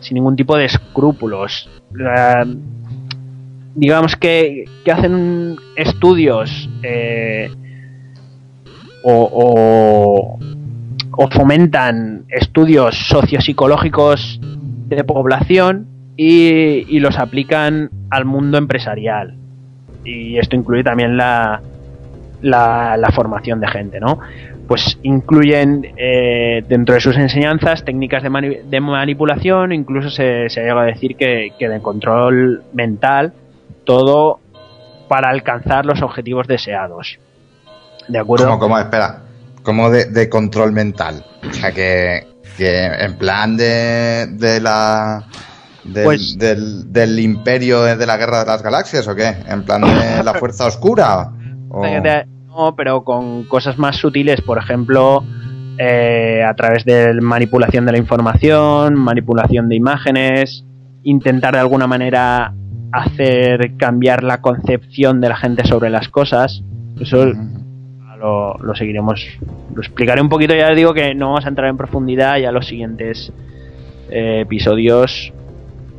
sin ningún tipo de escrúpulos. digamos que, hacen estudios eh, o fomentan estudios sociopsicológicos de población y, los aplican al mundo empresarial. Y esto incluye también la, la, formación de gente, ¿no? Pues incluyen eh, dentro de sus enseñanzas técnicas de, de manipulación, incluso se, se llega a decir que, que de control mental, todo para alcanzar los objetivos deseados. ¿De acuerdo? ¿Cómo, cómo? Espera como de, control mental. O sea, que, en plan de, de la... Pues- del, del, imperio de la guerra de las galaxias o qué? ¿En plan de la fuerza oscura? No, pero con cosas más sutiles, por ejemplo, eh, a través de manipulación de la información, manipulación de imágenes, intentar de alguna manera hacer cambiar la concepción de la gente sobre las cosas. Eso lo, lo seguiremos. Lo explicaré un poquito, ya digo que no vamos a entrar en profundidad, ya los siguientes eh, episodios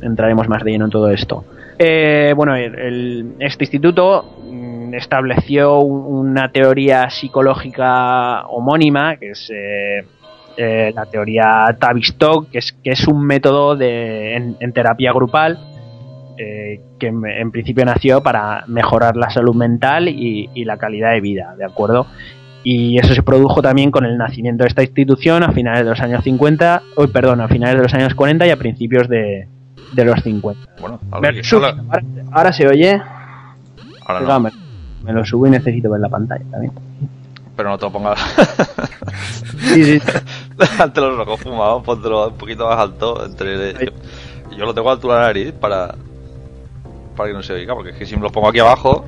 entraremos más de lleno en todo esto. Eh, bueno, el- este instituto mm, estableció un- una teoría psicológica homónima, que es eh, eh, la teoría Tavistock, que es, que es un método de, en terapia grupal eh, que en, principio nació para mejorar la salud mental y, y la calidad de vida, ¿de acuerdo? Y eso se produjo también con el nacimiento de esta institución a finales de los años 50, uy, perdón, a finales de los años 40 y a principios de, de los 50. Bueno, ahora, ahora- ahora, ahora se oye. ahora no, me, me lo subo y necesito ver la pantalla también. pero no te lo pongas. Sí, sí. Déjate los ojos fumados, póntelo un poquito más alto. Entre... Yo lo tengo a altura de la nariz para, para que no se oiga, porque es que si me lo pongo aquí abajo,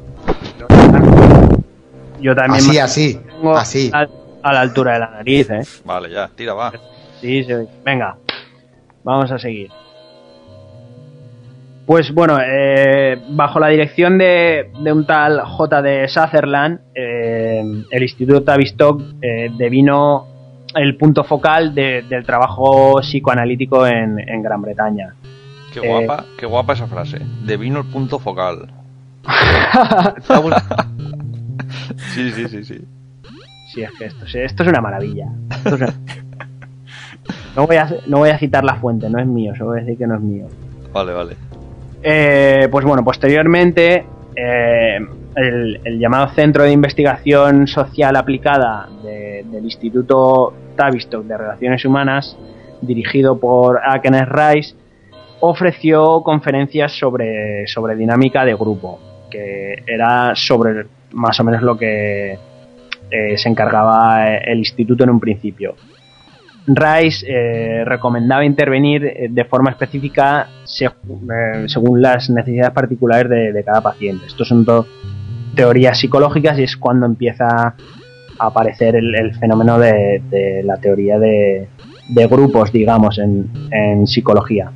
Yo también Así, me así, pongo así. A, a la altura de la nariz, ¿eh? vale, ya, tira, va. Sí, se oye. Venga, vamos a seguir. Pues bueno, eh, bajo la dirección de, de un tal J.D. Sutherland, eh, el Instituto Tavistock eh, devino el punto focal de- del trabajo psicoanalítico en, en Gran Bretaña. Qué Eh. guapa, qué guapa esa frase. Devino el punto focal. Sí, sí, sí, sí. Sí, es que esto, es- esto es una maravilla. Esto es una- No, voy a, no voy a citar la fuente, no es mío, solo voy a decir que no es mío. Vale, vale. Eh, pues bueno, posteriormente eh, el, el llamado Centro de Investigación Social Aplicada de- del Instituto Tavistock de Relaciones Humanas, dirigido por A. Kenneth Rice, ofreció conferencias sobre, sobre dinámica de grupo, que era sobre más o menos lo que eh, se encargaba el instituto en un principio. Rice eh, recomendaba intervenir eh, de forma específica se- según las necesidades particulares de, cada paciente. Estos son todo teorías psicológicas y es cuando empieza a aparecer el, fenómeno de, la teoría de, grupos, digamos, en psicología.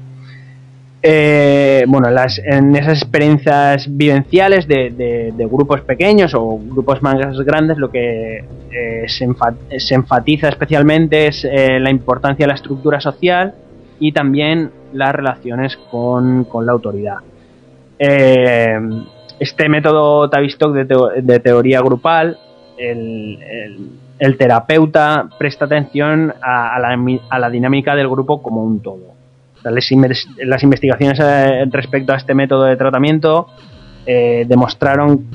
Eh, bueno, las, en esas experiencias vivenciales de, grupos pequeños o grupos más grandes, lo que eh, se, enfa- se enfatiza especialmente es eh, la importancia de la estructura social y también las relaciones con, la autoridad. Eh, este método Tavistock de, teo- de teoría grupal, el, terapeuta presta atención a, la, a la dinámica del grupo como un todo. Las investigaciones eh, respecto a este método de tratamiento eh, demostraron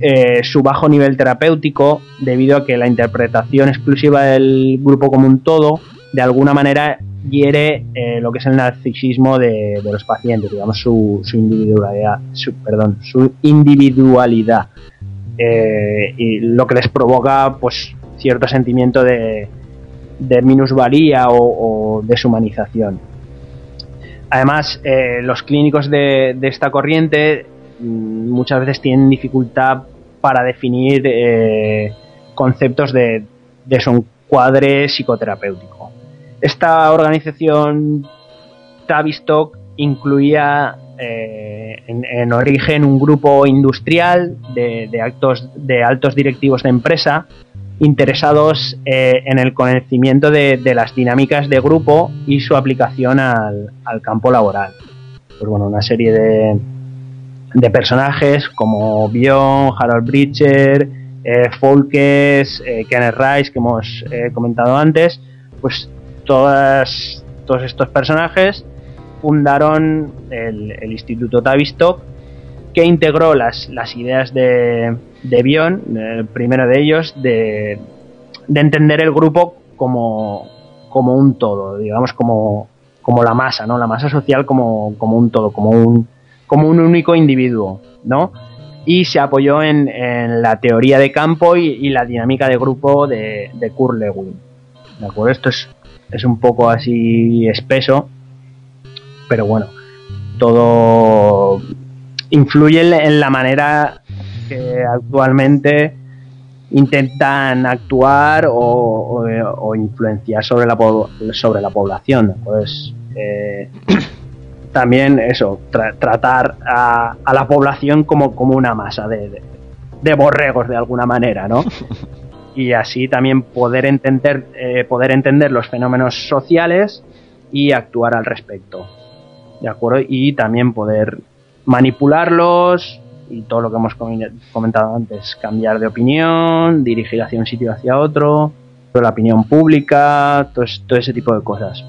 eh, su bajo nivel terapéutico debido a que la interpretación exclusiva del grupo como un todo de alguna manera hiere lo que es el narcisismo de, los pacientes, digamos su, su individualidad, su, perdón, su individualidad y lo que les provoca pues cierto sentimiento de, de minusvalía o, o deshumanización. Además, eh, los clínicos de, esta corriente mm, muchas veces tienen dificultad para definir eh, conceptos de, su encuadre psicoterapéutico. Esta organización Tavistock incluía eh, en, en origen un grupo industrial de, de actos, de altos directivos de empresa interesados eh, en el conocimiento de, las dinámicas de grupo y su aplicación al, campo laboral. Pues bueno, una serie de, de personajes como Bion, Harold Bridger, eh, Folkes, eh, Kenneth Rice, que hemos eh, comentado antes, pues todos estos personajes fundaron el Instituto Tavistock, que integró las, las ideas de, de Bion, el primero de ellos, de, de entender el grupo como, como un todo, digamos, como, como la masa, ¿no? La masa social como, como un todo, como un, como un único individuo, ¿no? Y se apoyó en, en la teoría de campo y, y la dinámica de grupo de, de Kurt Lewin. ¿De acuerdo? Esto es, es un poco así espeso, pero bueno, todo influye en, la manera que actualmente intentan actuar o, o- o influenciar sobre la, sobre la población. Pues, eh, también eso, tratar a, la población como, como una masa de, de, borregos de alguna manera, ¿no? y así también poder entender, eh, poder entender los fenómenos sociales y actuar al respecto. ¿De acuerdo? Y también poder manipularlos y todo lo que hemos comentado antes, cambiar de opinión, dirigir hacia un sitio hacia otro, la opinión pública, todo, ese tipo de cosas.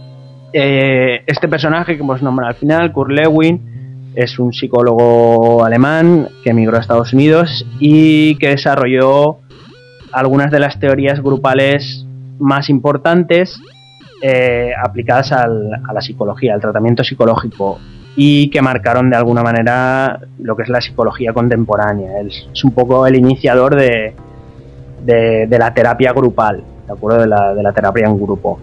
Eh, este personaje que hemos nombrado al final, Kurt Lewin, es un psicólogo alemán que emigró a Estados Unidos y que desarrolló algunas de las teorías grupales más importantes eh, aplicadas a la psicología, al tratamiento psicológico y que marcaron de alguna manera lo que es la psicología contemporánea. es un poco el iniciador de, de, la terapia grupal, ¿de acuerdo? De la, de la, terapia en grupo.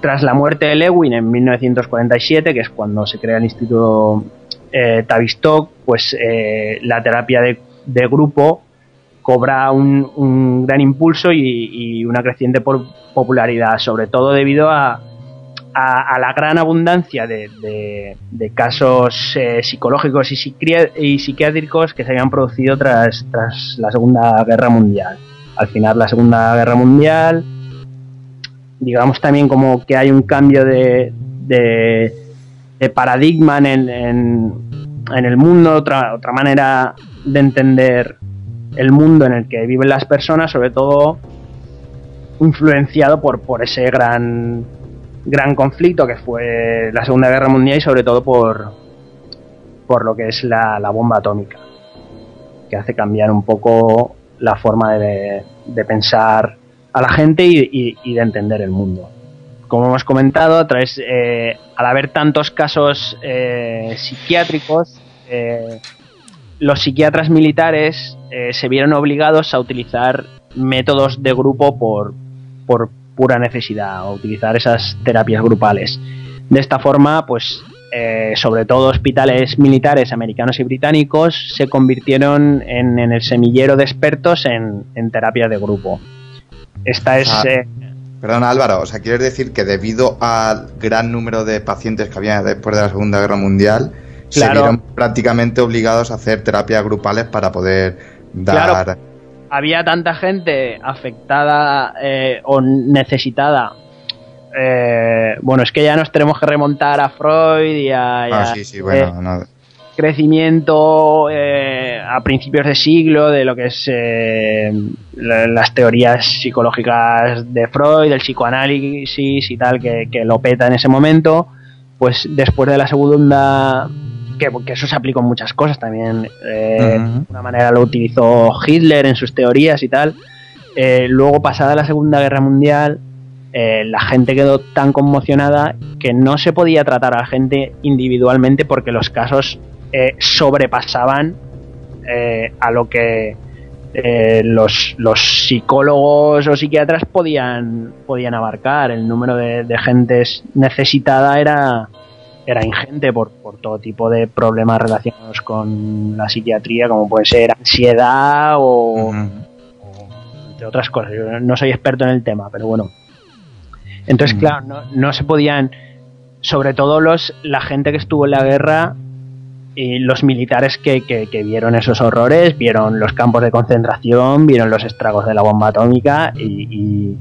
Tras la muerte de Lewin en 1947, que es cuando se crea el Instituto eh, Tavistock, pues eh, la terapia de, grupo cobra un, gran impulso y, una creciente popularidad, sobre todo debido a, la gran abundancia de, casos eh, psicológicos y, psiquiátricos que se habían producido tras, tras la Segunda Guerra Mundial. Al final la Segunda Guerra Mundial, digamos también como que hay un cambio de, paradigma en, en, el mundo, otra, otra manera de entender el mundo en el que viven las personas, sobre todo influenciado por, por ese gran, gran conflicto que fue la Segunda Guerra Mundial y sobre todo por, por lo que es la, bomba atómica, que hace cambiar un poco la forma de, pensar a la gente y, de entender el mundo. Como hemos comentado, a través, eh, al haber tantos casos eh, psiquiátricos, eh, los psiquiatras militares eh, se vieron obligados a utilizar métodos de grupo por, por pura necesidad, a utilizar esas terapias grupales. De esta forma, pues eh, sobre todo hospitales militares americanos y británicos se convirtieron en, el semillero de expertos en, en terapia de grupo. Esta es... Eh, perdona Álvaro, o sea, ¿quieres decir que debido al gran número de pacientes que había después de la Segunda Guerra Mundial, se vieron prácticamente obligados a hacer terapias grupales para poder dar... Claro, había tanta gente afectada eh, o necesitada. Eh, bueno, es que ya nos tenemos que remontar a Freud y a... ah, sí, sí, bueno, eh, Crecimiento a principios de siglo de lo que es las teorías psicológicas de Freud, del psicoanálisis y tal, que, que lo peta en ese momento. Pues después de la segunda que, eso se aplicó en muchas cosas también. Eh, de una manera lo utilizó Hitler en sus teorías y tal. Eh, luego, pasada la Segunda Guerra Mundial, eh, la gente quedó tan conmocionada que no se podía tratar a la gente individualmente porque los casos sobrepasaban a lo que los, los, psicólogos o psiquiatras podían, podían abarcar. El número de, de gentes necesitada era, era ingente por, por todo tipo de problemas relacionados con la psiquiatría, como puede ser ansiedad o, entre otras cosas. Yo no soy experto en el tema, pero bueno. Entonces, claro, no, no, se podían, sobre todo los la gente que estuvo en la guerra y los militares que, que, vieron esos horrores, vieron los campos de concentración, vieron los estragos de la bomba atómica y,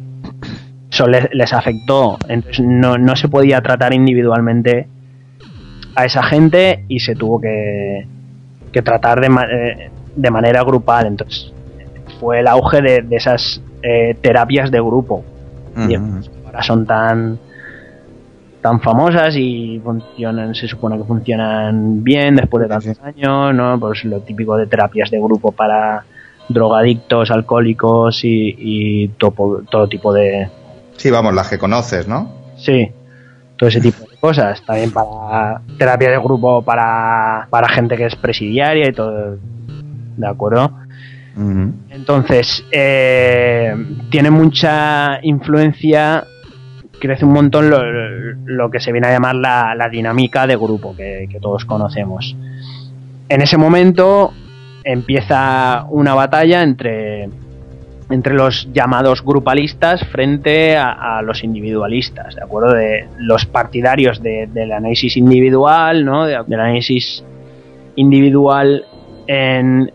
eso les, les, afectó. Entonces no, no se podía tratar individualmente a esa gente y se tuvo que, tratar de, eh, de, manera grupal. Entonces fue el auge de, esas eh, terapias de grupo. y ahora son tan tan famosas y funcionan, se supone que funcionan bien después de tantos años, ¿no? Pues lo típico de terapias de grupo para drogadictos, alcohólicos y, todo tipo de... Sí, vamos, las que conoces, ¿no? Sí, todo ese tipo de cosas. También para terapia de grupo para, para gente que es presidiaria y todo. ¿De acuerdo? Entonces, eh, tiene mucha influencia, crece un montón lo, que se viene a llamar la, dinámica de grupo que, que, todos conocemos. En ese momento empieza una batalla entre entre los llamados grupalistas frente a, los individualistas, ¿de acuerdo? De los partidarios del análisis individual, ¿no? del análisis individual en,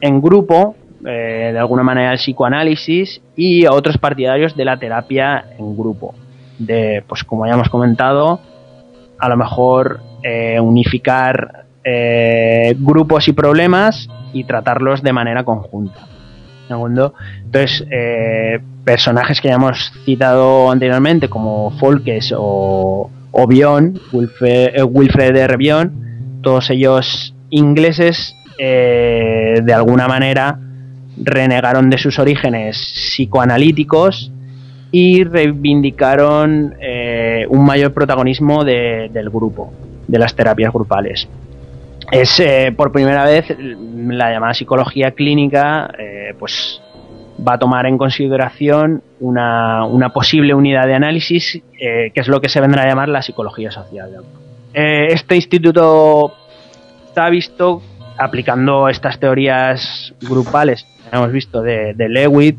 en grupo, eh, de alguna manera el psicoanálisis, y a otros partidarios de la terapia en grupo. De, pues como ya hemos comentado, a lo mejor eh, unificar eh, grupos y problemas y tratarlos de manera conjunta. Segundo, entonces, eh, personajes que ya hemos citado anteriormente, como Folkes o, o Wilfred, Wilfred R. Bion, todos ellos ingleses, de alguna manera renegaron de sus orígenes psicoanalíticos y reivindicaron un mayor protagonismo del grupo, de las terapias grupales es eh, por primera vez la llamada psicología clínica eh, pues va a tomar en consideración una, posible unidad de análisis eh, que es lo que se vendrá a llamar la psicología social. Este instituto está visto aplicando estas teorías grupales hemos visto de, de Lewitt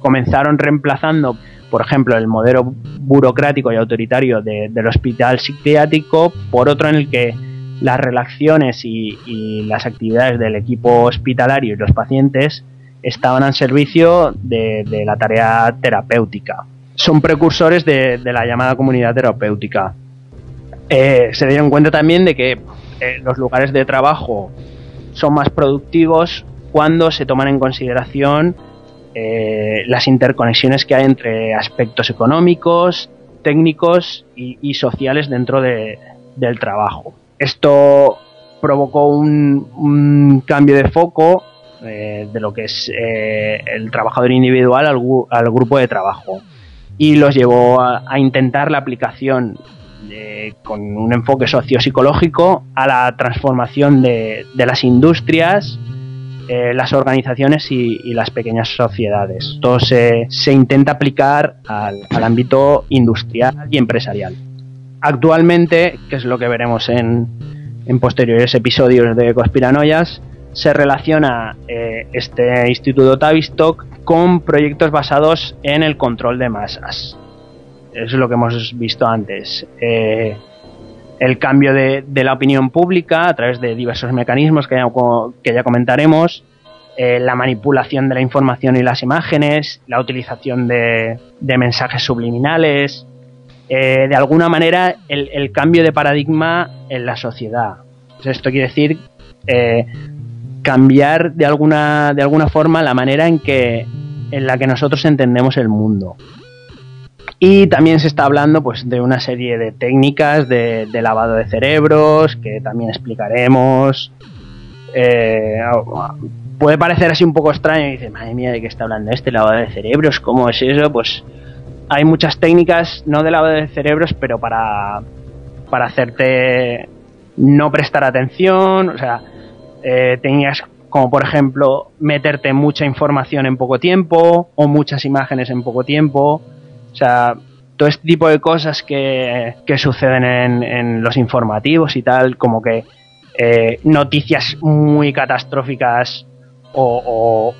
comenzaron reemplazando por ejemplo, el modelo burocrático y autoritario del hospital psiquiátrico por otro en el que las relaciones y, las actividades del equipo hospitalario y los pacientes estaban al servicio de, la tarea terapéutica. Son precursores de, la llamada comunidad terapéutica. Eh, se dieron cuenta también de que eh, los lugares de trabajo son más productivos cuando se toman en consideración eh, las interconexiones que hay entre aspectos económicos, técnicos y, sociales dentro del trabajo. Esto provocó un, cambio de foco eh, de lo que es eh, el trabajador individual al, grupo de trabajo y los llevó a, intentar la aplicación con un enfoque sociopsicológico a la transformación de, las industrias, eh, las organizaciones y, las pequeñas sociedades. Todo se, intenta aplicar al ámbito industrial y empresarial. Actualmente, que es lo que veremos en, posteriores episodios de Conspiranoias, se relaciona eh, este Instituto Tavistock con proyectos basados en el control de masas. Es lo que hemos visto antes. Eh, el cambio de, la opinión pública a través de diversos mecanismos que ya, comentaremos, eh, la manipulación de la información y las imágenes, la utilización de mensajes subliminales, eh, de alguna manera el, cambio de paradigma en la sociedad. esto quiere decir eh, cambiar de alguna, de alguna forma la manera en, que, en la que nosotros entendemos el mundo. Y también se está hablando pues, de una serie de técnicas de, lavado de cerebros que también explicaremos. Eh, puede parecer así un poco extraño y dice, madre mía, ¿de qué está hablando este lavado de cerebros? ¿Cómo es eso? Pues hay muchas técnicas, no de lavado de cerebros, pero para, para hacerte no prestar atención, o sea, eh, técnicas como por ejemplo meterte mucha información en poco tiempo o muchas imágenes en poco tiempo, o sea, todo este tipo de cosas que, que suceden en, en, los informativos y tal, como que eh, noticias muy catastróficas o,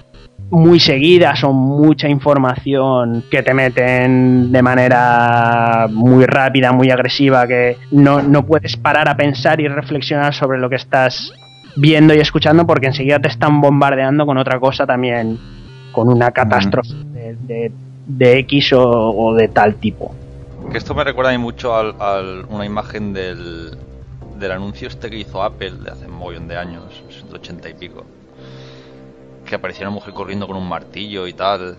muy seguidas o mucha información que te meten de manera muy rápida, muy agresiva, que no, no puedes parar a pensar y reflexionar sobre lo que estás viendo y escuchando porque enseguida te están bombardeando con otra cosa también, con una catástrofe de, de, X o, de tal tipo. Que esto me recuerda a mí mucho a una imagen del, del anuncio este que hizo Apple de hace un millón de años, 80 y pico que aparecía una mujer corriendo con un martillo y tal.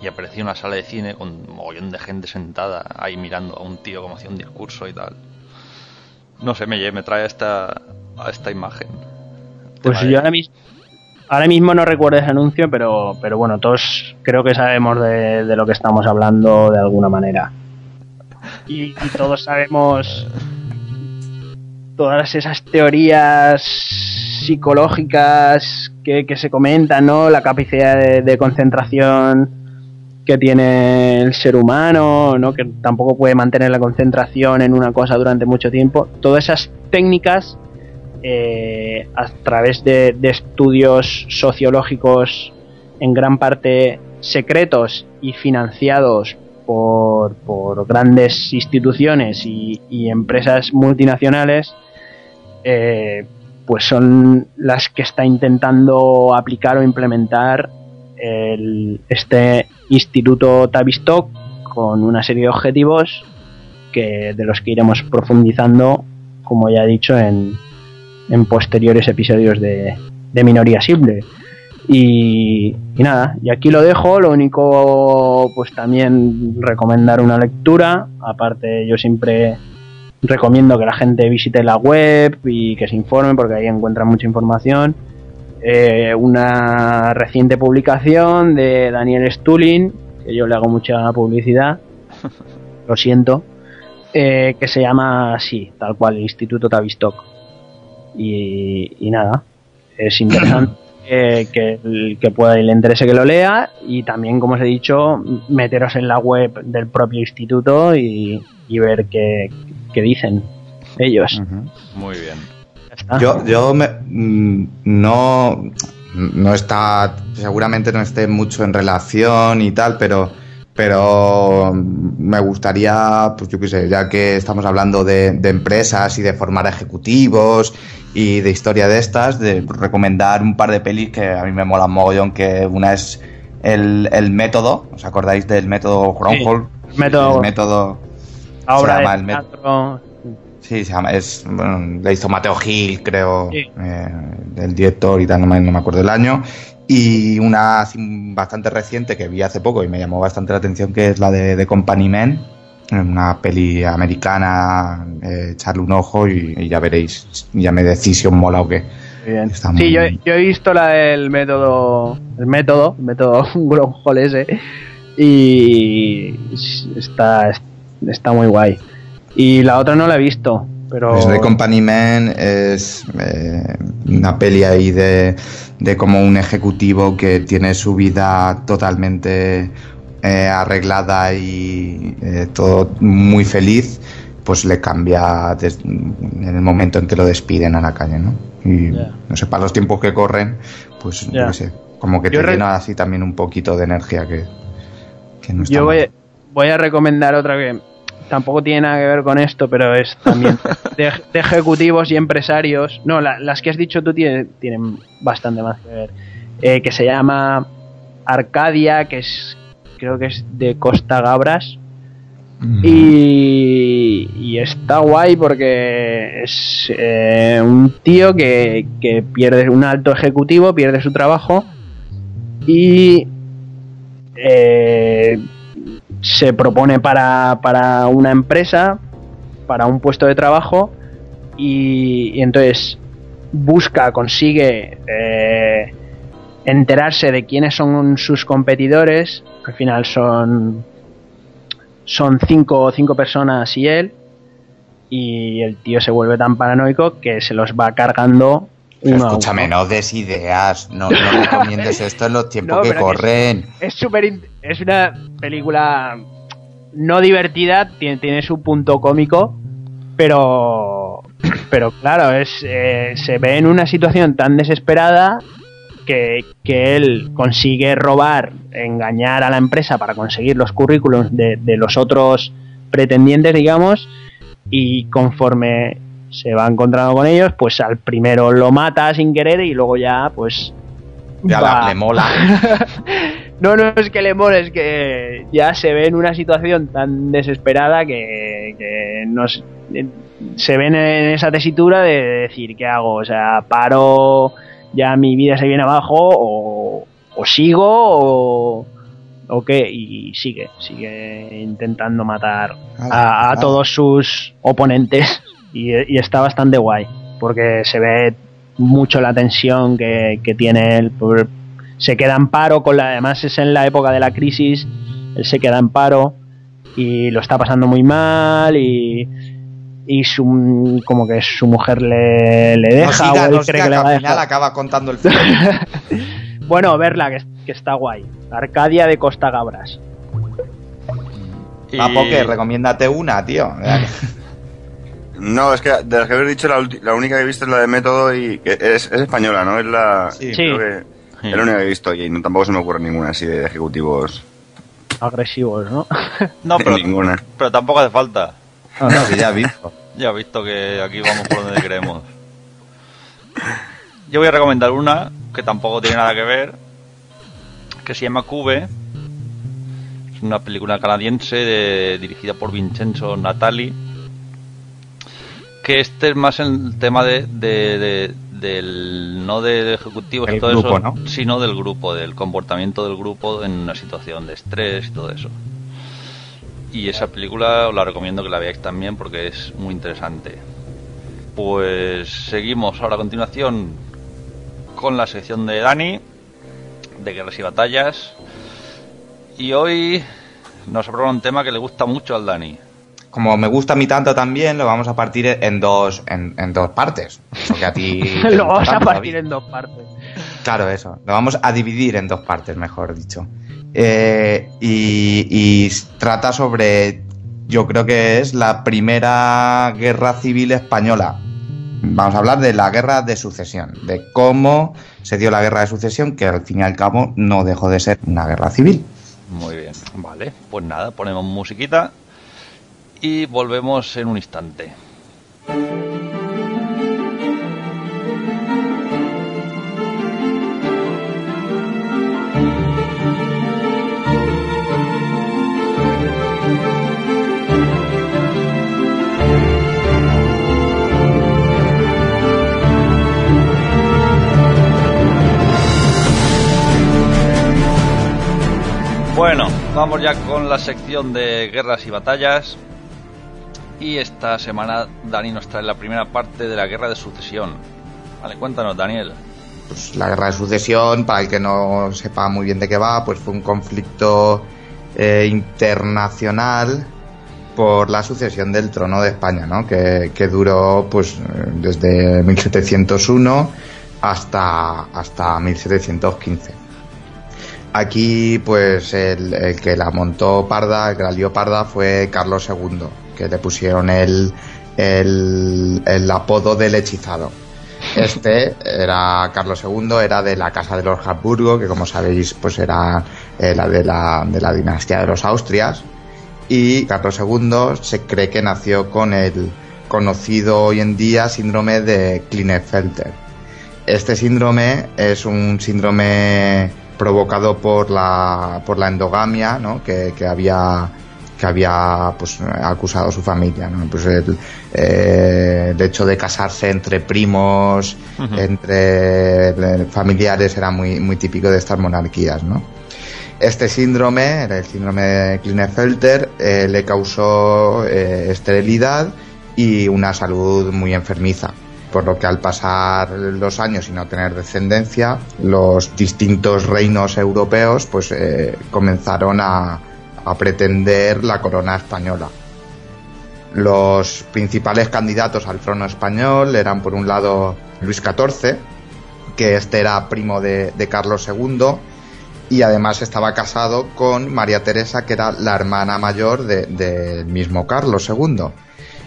Y aparecía una sala de cine con un mogollón de gente sentada ahí mirando a un tío como hacía un discurso y tal. No sé, me, me trae esta, a esta imagen. Pues yo ahora mismo, ahora mismo no recuerdo ese anuncio, pero, pero bueno, todos creo que sabemos de, de lo que estamos hablando de alguna manera. Y, y todos sabemos todas esas teorías psicológicas que, se comentan, ¿no? La capacidad de, concentración que tiene el ser humano, ¿no? Que tampoco puede mantener la concentración en una cosa durante mucho tiempo. Todas esas técnicas, eh, a través de, estudios sociológicos en gran parte secretos y financiados por, por grandes instituciones y, empresas multinacionales, eh, pues son las que está intentando aplicar o implementar el, este Instituto Tavistock con una serie de objetivos que, de los que iremos profundizando, como ya he dicho, en, en posteriores episodios de, de Minoría Simple. Y, y nada, y aquí lo dejo, lo único pues también recomendar una lectura, aparte yo siempre recomiendo que la gente visite la web y que se informen porque ahí encuentran mucha información. Eh, una reciente publicación de Daniel Stulin, que yo le hago mucha publicidad, lo siento, eh, que se llama así, tal cual, Instituto Tavistock. Y, y nada, es interesante eh, que pueda y le interese que lo lea y también, como os he dicho, meteros en la web del propio instituto y, y ver qué, qué dicen ellos. Muy bien. Yo, yo me- mm, no, no está, seguramente no esté mucho en relación y tal, pero, pero me gustaría, pues yo qué sé, ya que estamos hablando de, de empresas y de formar ejecutivos y de historia de estas, de recomendar un par de pelis que a mí me molan mogollón, que una es el, el método, ¿os acordáis del método Groundhog? el método- El método se llama de el teatro, Sí, se llama, es, bueno, la hizo Mateo Gil, creo, Sí. eh, el director y tal, no me, no me acuerdo el año. Y una bastante reciente que vi hace poco y me llamó bastante la atención, que es la de, de Company Men, una peli americana, eh, echarle un ojo y, y ya veréis, ya me decís si os mola o qué. Bien. Está Sí, yo, he visto la del método, el método, el método Groundhog ese, y está, está muy guay. Y la otra no la he visto, pero Pues de Company Men es eh, una peli ahí de, de como un ejecutivo que tiene su vida totalmente eh, arreglada y eh, todo muy feliz, pues le cambia en el momento en que lo despiden a la calle, ¿no? Y no sé, para los tiempos que corren, pues qué sé, como que Yo te llena así también un poquito de energía que, que no está yo voy a recomendar otra que tampoco tiene nada que ver con esto, pero es también de, de ejecutivos y empresarios. No, la- las que has dicho tú tienen, tienen bastante más que ver. Eh, que se llama Arcadia, que es creo que es de Costa Gabras. Y, y está guay porque es eh, un tío que, que pierde un alto ejecutivo, pierde su trabajo y eh, se propone para, para una empresa, para un puesto de trabajo y, y entonces busca, consigue eh, enterarse de quiénes son sus competidores, al final son son cinco, cinco personas y él y el tío se vuelve tan paranoico que se los va cargando uno a Escúchame, no des ideas, no, no recomiendes esto en los tiempos No, que corren. es súper es una película no divertida tiene, tiene su punto cómico pero pero claro es eh, se ve en una situación tan desesperada que, que él consigue robar engañar a la empresa para conseguir los currículums de, de los otros pretendientes digamos y conforme se va encontrando con ellos pues al primero lo mata sin querer y luego ya pues Ya la- le mola. no, no es que le mole, es que ya se ve en una situación tan desesperada que, que nos, se ven en esa tesitura de decir, ¿qué hago? O sea, paro, ya mi vida se viene abajo, o, o sigo, o, o qué, y sigue, sigue intentando matar a, a todos sus oponentes, y, y está bastante guay, porque se ve mucho la tensión que, que tiene él por, se queda en paro con la además es en la época de la crisis él se queda en paro y lo está pasando muy mal y y su como que su mujer le, le No deja siga, o él no cree siga, que le que va a al final dejar acaba contando el final. bueno verla que, que está guay Arcadia de Costa Gabras Y- Papo, que recomiéndate una, tío. No, es que de las que habéis dicho, la, la única que he visto es la de Método y que es, es española, ¿no? Es la. Sí. Sí. creo que- Es lo único que he visto y no, tampoco se me ocurre ninguna así de ejecutivos. Agresivos, ¿no? No, pero, ninguna. pero tampoco hace falta. No, no, que ya he visto. Ya he visto que aquí vamos por donde queremos. Yo voy a recomendar una que tampoco tiene nada que ver, que se llama Cube. Es una película canadiense de- dirigida por Vincenzo Natali. Que este es más el tema de, de- de- del no del ejecutivo y todo grupo, eso, ¿no? sino del grupo, del comportamiento del grupo en una situación de estrés y todo eso. Y esa película os la recomiendo que la veáis también porque es muy interesante. Pues seguimos ahora a continuación con la sección de Dani, de guerras y batallas. Y hoy nos ha un tema que le gusta mucho al Dani. Como me gusta a mí tanto también, lo vamos a partir en dos, en, en dos partes. Eso que a ti. Lo vamos a partir David. en dos partes. Claro, eso. Lo vamos a dividir en dos partes, mejor dicho. Eh, y, y trata sobre, yo creo que es la primera guerra civil española. Vamos a hablar de la guerra de sucesión, de cómo se dio la guerra de sucesión, que al fin y al cabo no dejó de ser una guerra civil. Muy bien, vale. Pues nada, ponemos musiquita y volvemos en un instante. Bueno, vamos ya con la sección de guerras y batallas. Y esta semana Dani nos trae la primera parte de la guerra de sucesión. Vale, cuéntanos, Daniel. Pues la guerra de sucesión, para el que no sepa muy bien de qué va, pues fue un conflicto eh, internacional por la sucesión del trono de España, ¿no? que, que duró pues desde 1701 hasta, hasta 1715. Aquí, pues, el, el que la montó parda, el que la lió parda fue Carlos II, que le pusieron el, el, el apodo del hechizado. Este era Carlos II, era de la casa de los Habsburgo, que como sabéis, pues era eh, la de la, de la dinastía de los Austrias. Y Carlos II se cree que nació con el conocido hoy en día síndrome de Klinefelter. Este síndrome es un síndrome provocado por la, por la endogamia ¿no? que, que había que había pues acusado a su familia ¿no? pues el, eh, el hecho de casarse entre primos entre familiares era muy muy típico de estas monarquías ¿no? este síndrome el síndrome de Klinefelter eh, le causó eh, esterilidad y una salud muy enfermiza por lo que al pasar los años y no tener descendencia, los distintos reinos europeos pues eh, comenzaron a, a pretender la corona española. Los principales candidatos al trono español eran por un lado Luis XIV, que este era primo de, Carlos II, y además estaba casado con María Teresa, que era la hermana mayor de- del mismo Carlos II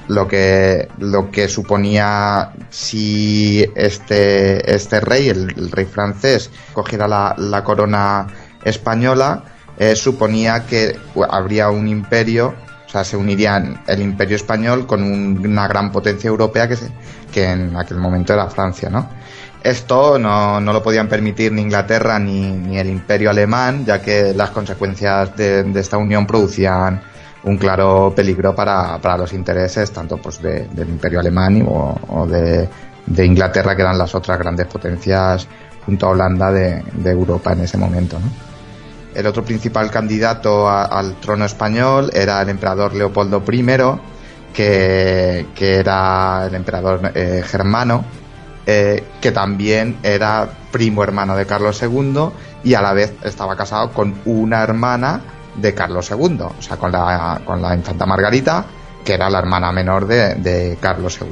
lo que lo que suponía si este este rey el, rey francés cogiera la corona española eh, suponía que habría un imperio o sea se unirían el imperio español con un- una gran potencia europea que se- que en aquel momento era Francia no esto no, no lo podían permitir ni Inglaterra ni, ni el imperio alemán ya que las consecuencias de, de esta unión producían un claro peligro para, para los intereses tanto pues de- del imperio alemán o, o de, de Inglaterra que eran las otras grandes potencias junto a Holanda de, de Europa en ese momento ¿no? El otro principal candidato al trono español era el emperador Leopoldo I que, era el emperador eh, germano eh, que también era primo hermano de Carlos II y a la vez estaba casado con una hermana de Carlos II, o sea, con la, con la infanta Margarita, que era la hermana menor de, Carlos II.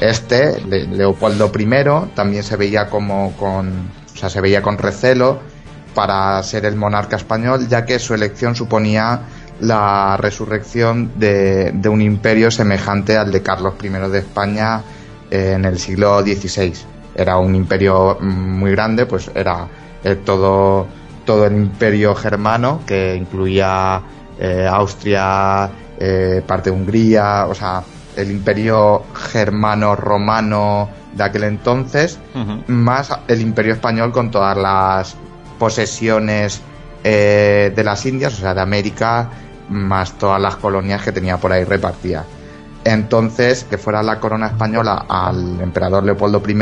Este, Le- Leopoldo I, también se veía como con, o sea, se veía con recelo para ser el monarca español, ya que su elección suponía la resurrección de, de un imperio semejante al de Carlos I de España en el siglo XVI. era un imperio muy grande, pues era todo, todo el imperio germano que incluía Austria, parte de Hungría, o sea, el imperio germano-romano de aquel entonces, más el imperio español con todas las posesiones eh, de las Indias, o sea, de América, más todas las colonias que tenía por ahí repartidas. Entonces, que fuera la corona española al emperador Leopoldo I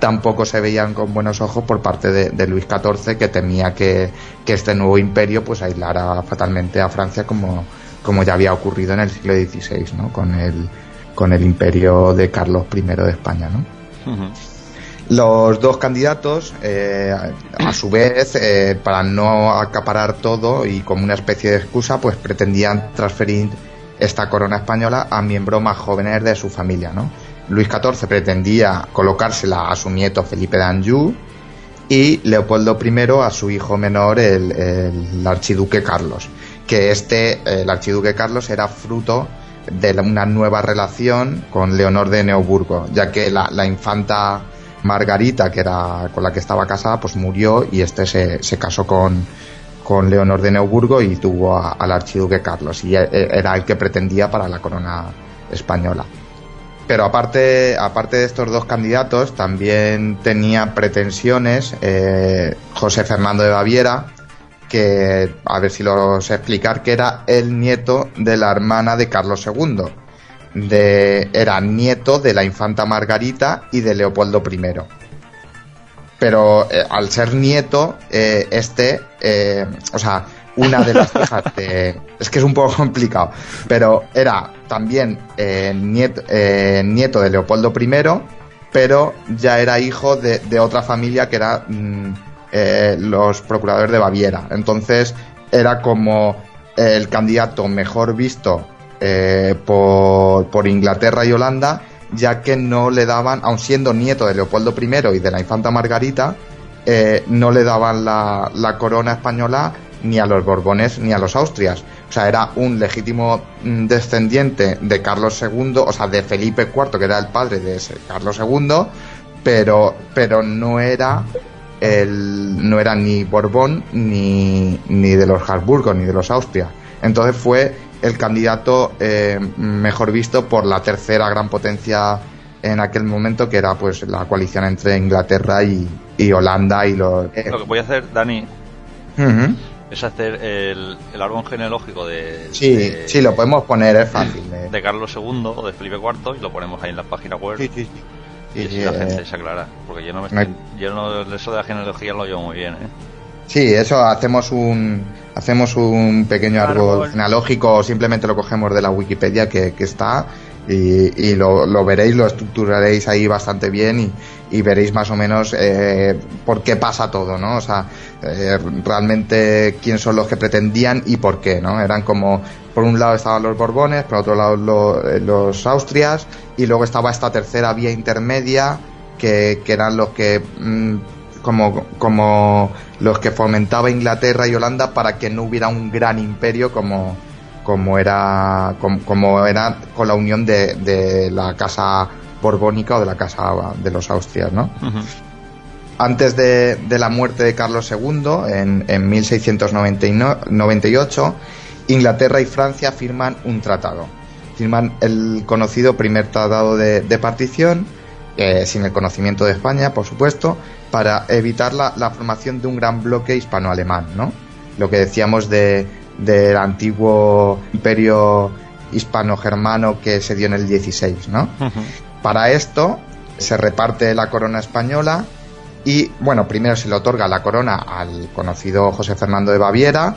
tampoco se veían con buenos ojos por parte de, Luis XIV, que temía que, este nuevo imperio pues aislara fatalmente a Francia como, como ya había ocurrido en el siglo XVI, ¿no? Con el, con el imperio de Carlos I de España, ¿no? Los dos candidatos, eh, a su vez, eh, para no acaparar todo y como una especie de excusa, pues pretendían transferir esta corona española a miembros más jóvenes de su familia, ¿no? Luis XIV pretendía colocársela a su nieto Felipe de Anjou y Leopoldo I a su hijo menor, el, archiduque Carlos. Que este, el archiduque Carlos, era fruto de una nueva relación con Leonor de Neoburgo, ya que la infanta Margarita, que era con la que estaba casada, pues murió y este se, se casó con, con Leonor de Neuburgo y tuvo al archiduque Carlos y e, e, era el que pretendía para la corona española. Pero aparte, aparte de estos dos candidatos, también tenía pretensiones eh, José Fernando de Baviera, que a ver si lo sé explicar, que era el nieto de la hermana de Carlos II de, era nieto de la infanta Margarita y de Leopoldo I. Pero eh, al ser nieto, eh, este, eh, o sea, una de las hijas de... Es que es un poco complicado, pero era también nieto, nieto, de Leopoldo I, pero ya era hijo de, otra familia que era mm, los procuradores de Baviera. Entonces era como el candidato mejor visto eh, por, Inglaterra y Holanda, ya que no le daban, aun siendo nieto de Leopoldo I y de la infanta Margarita, eh, no le daban la, corona española ni a los Borbones ni a los Austrias. O sea, era un legítimo mm, descendiente de Carlos II, o sea, de Felipe IV, que era el padre de ese Carlos II, pero, pero no era el, no era ni Borbón ni, ni de los Habsburgos ni de los Austrias. Entonces fue el candidato eh, mejor visto por la tercera gran potencia en aquel momento, que era pues la coalición entre Inglaterra y, Holanda y los... Eh, lo que voy a hacer, Dani, es hacer el, el, árbol genealógico de... Sí, sí, lo podemos poner, es fácil. De Carlos II o de Felipe IV y lo ponemos ahí en la página web. Sí, sí, sí. Y la gente se aclara, porque yo no, me yo no eso de la genealogía lo llevo muy bien, ¿eh? Sí, eso hacemos un hacemos un pequeño árbol genealógico o simplemente lo cogemos de la Wikipedia que, está y, lo, veréis, lo estructuraréis ahí bastante bien y, veréis más o menos eh, por qué pasa todo, ¿no? O sea, eh, realmente quién son los que pretendían y por qué, ¿no? Eran como, por un lado estaban los Borbones, por otro lado eh, los Austrias y luego estaba esta tercera vía intermedia que, eran los que... Mm, como, como los que fomentaba Inglaterra y Holanda para que no hubiera un gran imperio como, como era como, era con la unión de, la casa borbónica o de la casa de los Austrias, ¿no? Antes de, la muerte de Carlos II, en, en 1698, Inglaterra y Francia firman un tratado. Firman el conocido primer tratado de, partición, eh, sin el conocimiento de España, por supuesto, para evitar la, formación de un gran bloque hispano-alemán, ¿no? Lo que decíamos de, del antiguo imperio hispano-germano que se dio en el 16, ¿no? Para esto se reparte la corona española y, bueno, primero se le otorga la corona al conocido José Fernando de Baviera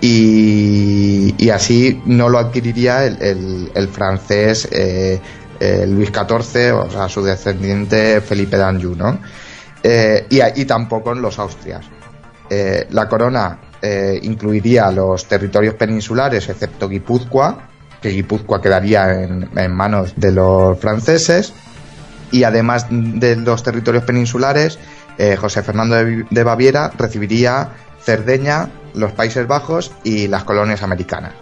y, así no lo adquiriría el, francés eh, eh, Luis XIV, o sea, su descendiente Felipe d'Anjou, ¿no? Eh, y, tampoco en los Austrias. Eh, la corona eh, incluiría los territorios peninsulares, excepto Guipúzcoa, que Guipúzcoa quedaría en, manos de los franceses, y además de los territorios peninsulares, José Fernando de, Baviera recibiría Cerdeña, los Países Bajos y las colonias americanas.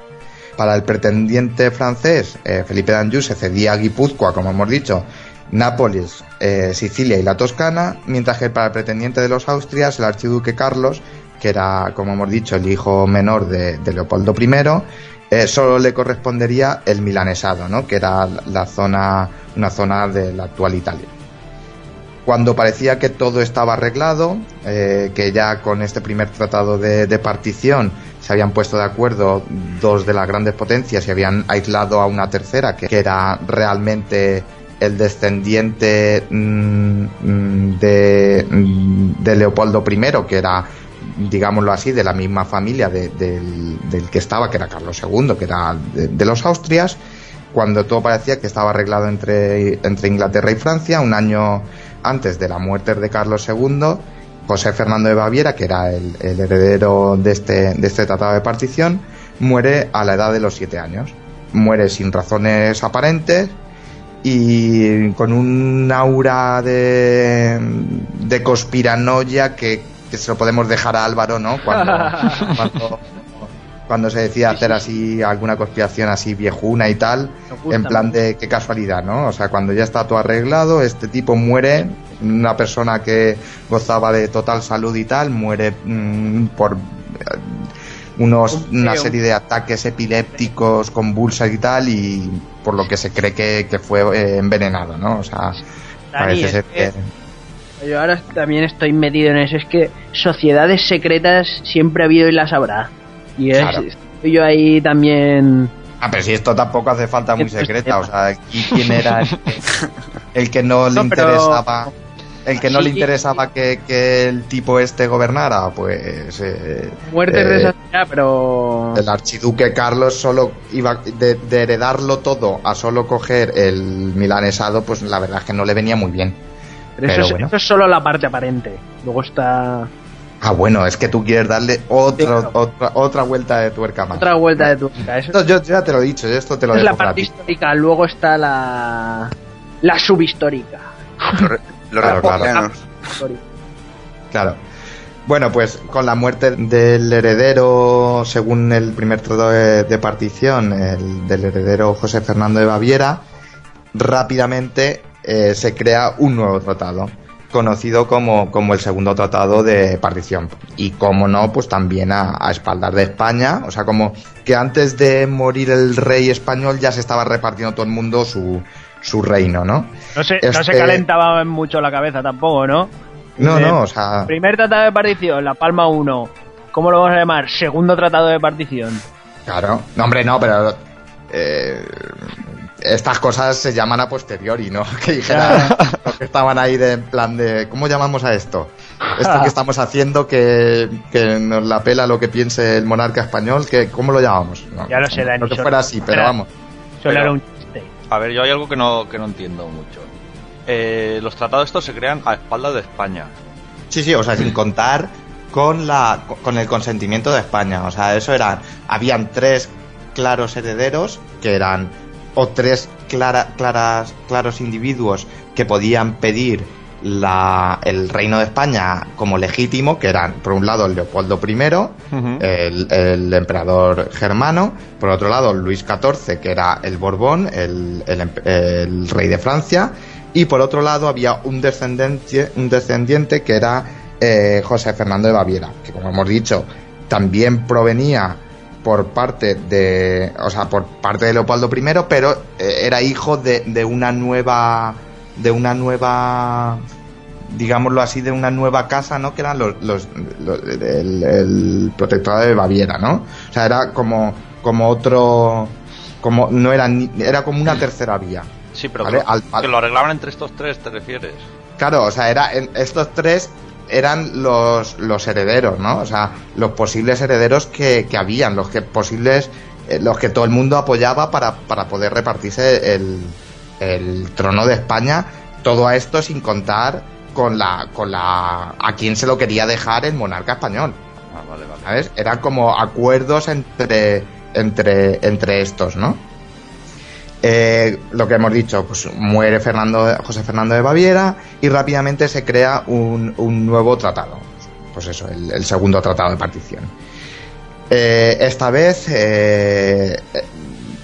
Para el pretendiente francés, Felipe d'Anjou se cedía a Guipúzcoa, como hemos dicho, Nápoles, eh, Sicilia y la Toscana, mientras que para el pretendiente de los Austrias, el archiduque Carlos, que era, como hemos dicho, el hijo menor de, Leopoldo I, eh, solo le correspondería el milanesado, ¿no? que era la zona, una zona de la actual Italia. Cuando parecía que todo estaba arreglado, eh, que ya con este primer tratado de, partición se habían puesto de acuerdo dos de las grandes potencias y habían aislado a una tercera, que, era realmente el descendiente mm, mm, de, de, Leopoldo I, que era, digámoslo así, de la misma familia del, que estaba, que era Carlos II, que era de, de, los Austrias, cuando todo parecía que estaba arreglado entre, Inglaterra y Francia, un año antes de la muerte de Carlos II, José Fernando de Baviera, que era el, heredero de este, de este tratado de partición, muere a la edad de los siete años. Muere sin razones aparentes y con un aura de, de conspiranoia que, se lo podemos dejar a Álvaro, ¿no? Cuando, cuando, se decía hacer así alguna conspiración así viejuna y tal, en plan de qué casualidad, ¿no? O sea, cuando ya está todo arreglado, este tipo muere, una persona que gozaba de total salud y tal, muere mm, por unos, una serie de ataques epilépticos, convulsas y tal, y por lo que se cree que, fue eh, envenenado, ¿no? O sea, parece ser que... Yo ahora también estoy metido en eso, es que sociedades secretas siempre ha habido y las habrá. Y es, yo ahí también... Ah, pero si esto tampoco hace falta muy secreta, o sea, ¿quién era el que, no le interesaba el que no le interesaba que, el tipo este gobernara, pues... Eh, Muerte eh, pero... El archiduque Carlos solo iba de, heredarlo todo a solo coger el milanesado, pues la verdad es que no le venía muy bien. Pero, eso, es, solo la parte aparente. Luego está... Ah, bueno, es que tú quieres darle otra, otra, vuelta de tuerca más. Otra vuelta de tuerca. Esto yo ya te lo he dicho, esto te lo Es la parte histórica, luego está la, la subhistórica. Claro, claro. Bueno, pues con la muerte del heredero, según el primer tratado de, partición, el del heredero José Fernando de Baviera, rápidamente eh, se crea un nuevo tratado, conocido como, como, el segundo tratado de partición. Y como no, pues también a, a espaldar de España, o sea, como que antes de morir el rey español ya se estaba repartiendo todo el mundo su, su reino, ¿no? No se, no se calentaba mucho la cabeza tampoco, ¿no? No, no, o sea... Primer tratado de partición, La Palma 1. ¿Cómo lo vamos a llamar? Segundo tratado de partición. Claro. No, hombre, no, pero... Eh, estas cosas se llaman a posteriori, ¿no? Que dijeran los que estaban ahí de plan de... ¿Cómo llamamos a esto? Esto que estamos haciendo que, que nos la pela lo que piense el monarca español, que ¿cómo lo llamamos? No, ya lo sé, No que fuera así, pero vamos. Solo un a ver, yo hay algo que no, que no entiendo mucho. Eh, los tratados estos se crean a espaldas de España. Sí, sí, o sea, sin contar con la con el consentimiento de España. O sea, eso eran. Habían tres claros herederos que eran. o tres clara, claras, claros individuos que podían pedir la, el reino de España como legítimo, que eran, por un lado, Leopoldo I, el, emperador germano, por otro lado, Luis XIV, que era el Borbón, el, el, rey de Francia, y por otro lado había un descendiente, un descendiente que era eh, José Fernando de Baviera, que como hemos dicho, también provenía por parte de, o sea, por parte de Leopoldo I, pero eh, era hijo de, de una nueva de una nueva digámoslo así, de una nueva casa, ¿no? Que eran los, los, el, protectorado de Baviera, ¿no? O sea, era como, como otro, como, no era, era como una tercera vía. Sí, pero que, lo arreglaban entre estos tres, ¿te refieres? Claro, o sea, era, estos tres eran los, los herederos, ¿no? O sea, los posibles herederos que, que habían, los que posibles, eh, los que todo el mundo apoyaba para, para poder repartirse el, el trono de España, todo esto sin contar con la, con la, a quién se lo quería dejar el monarca español. Ah, vale, vale. ¿Sabes? Eran como acuerdos entre, entre, entre estos, ¿no? Eh, lo que hemos dicho, pues muere Fernando, José Fernando de Baviera y rápidamente se crea un, un nuevo tratado. Pues eso, el, segundo tratado de partición. Eh, esta vez eh,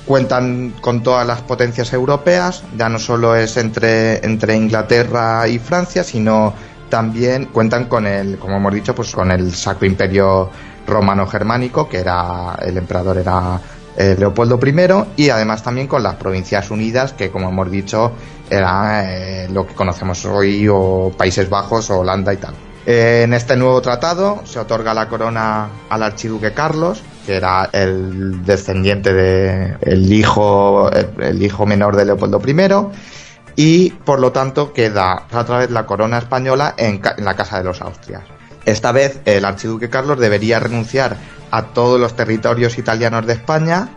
cuentan con todas las potencias europeas, ya no solo es entre, entre Inglaterra y Francia, sino también cuentan con el, como hemos dicho, pues con el Sacro Imperio Romano Germánico, que era, el emperador era eh, Leopoldo I, y además también con las Provincias Unidas, que como hemos dicho, era eh, lo que conocemos hoy, o Países Bajos, o Holanda y tal. Eh, en este nuevo tratado se otorga la corona al archiduque Carlos, que era el descendiente de hijo menor de Leopoldo I, y por lo tanto queda otra vez la corona española en, la casa de los Austrias. Esta vez el archiduque Carlos debería renunciar a todos los territorios italianos de España,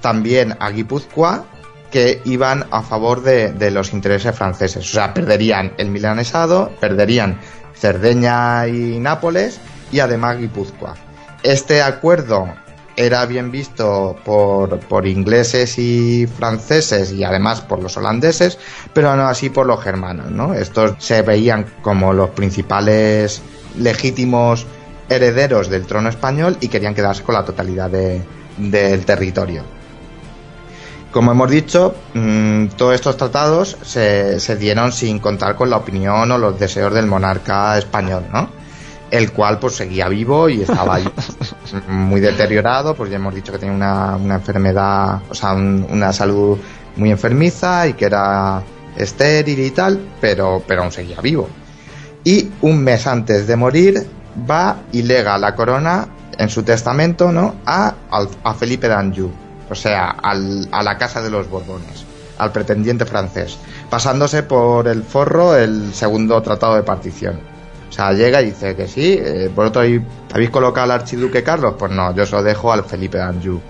también a Guipúzcoa, que iban a favor de, de, los intereses franceses. O sea, perderían el milanesado, perderían Cerdeña y Nápoles y además Guipúzcoa. Este acuerdo era bien visto por, por, ingleses y franceses y además por los holandeses, pero no así por los germanos, ¿no? Estos se veían como los principales legítimos herederos del trono español y querían quedarse con la totalidad del territorio. Como hemos dicho, mm, todos estos tratados se, se, dieron sin contar con la opinión o los deseos del monarca español, ¿no? El cual pues seguía vivo y estaba muy deteriorado, pues ya hemos dicho que tenía una, una enfermedad, o sea, una salud muy enfermiza y que era estéril y tal, pero, pero aún seguía vivo. Y un mes antes de morir va y lega la corona en su testamento, ¿no? A, a Felipe d'Anjou o sea, al, a la casa de los Borbones, al pretendiente francés, pasándose por el forro el segundo tratado de partición. O sea, llega y dice que sí, eh, vosotros habéis colocado al archiduque Carlos, pues no, yo se lo dejo al Felipe d'Anjou.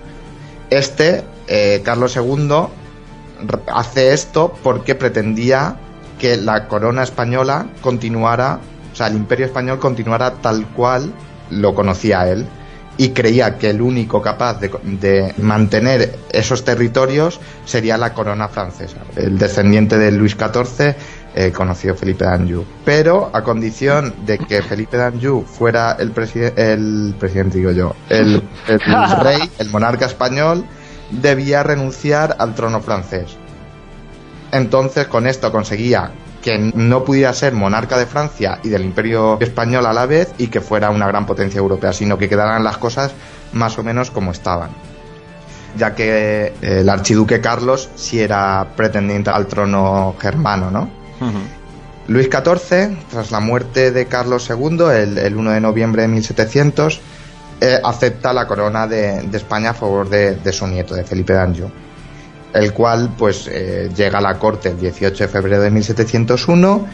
Este, eh, Carlos II, hace esto porque pretendía que la corona española continuara, o sea, el imperio español continuara tal cual lo conocía él, y creía que el único capaz de, mantener esos territorios sería la corona francesa, el descendiente de Luis XIV, el conocido Felipe d'Anjou. Pero a condición de que Felipe d'Anjou fuera el, el presidente, digo yo, el, el rey, el monarca español, debía renunciar al trono francés. Entonces con esto conseguía que no pudiera ser monarca de Francia y del imperio español a la vez y que fuera una gran potencia europea, sino que quedaran las cosas más o menos como estaban. Ya que eh, el archiduque Carlos sí era pretendiente al trono germano, ¿no? Luis XIV, tras la muerte de Carlos II, el, 1 de noviembre de 1700, eh, acepta la corona de, España a favor de, de su nieto, de Felipe d'Anjou el cual pues eh, llega a la corte el 18 de febrero de 1701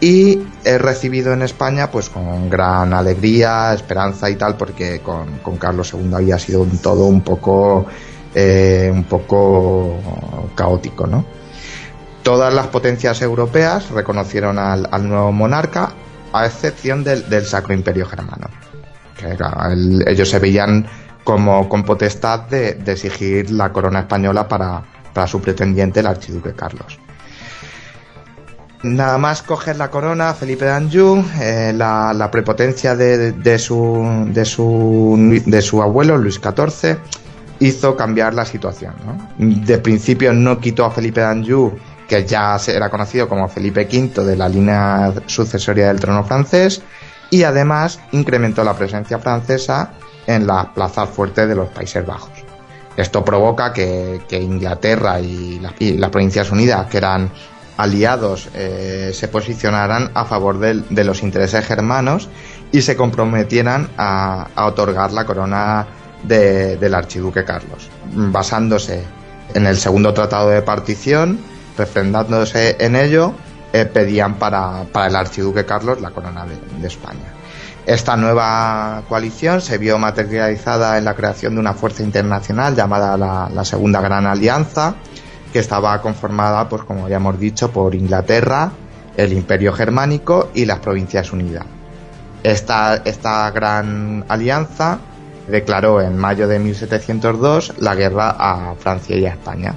y es recibido en España pues con gran alegría, esperanza y tal, porque con, Carlos II había sido un todo un poco eh, un poco caótico, ¿no? Todas las potencias europeas reconocieron al, nuevo monarca, a excepción del, Sacro Imperio Germano. Que, ellos se veían como con potestad de exigir la corona española para, para su pretendiente, el archiduque Carlos. Nada más coger la corona, Felipe d'Anjou, eh, la, prepotencia de, su, de, de abuelo, Luis XIV, hizo cambiar la situación. De principio no quitó a Felipe d'Anjou, que ya era conocido como Felipe V de la línea sucesoria del trono francés, y además incrementó la presencia francesa en las plazas fuertes de los Países Bajos. Esto provoca que, Inglaterra y, las Provincias Unidas, que eran aliados, eh, se posicionaran a favor de, los intereses germanos y se comprometieran a, otorgar la corona del archiduque Carlos, basándose en el segundo tratado de partición, refrendándose en ello, eh, pedían para, el archiduque Carlos la corona de España. Esta nueva coalición se vio materializada en la creación de una fuerza internacional llamada la, Segunda Gran Alianza, que estaba conformada, pues como ya hemos dicho, por Inglaterra, el Imperio Germánico y las Provincias Unidas. Esta, esta gran alianza declaró en mayo de 1702 la guerra a Francia y a España.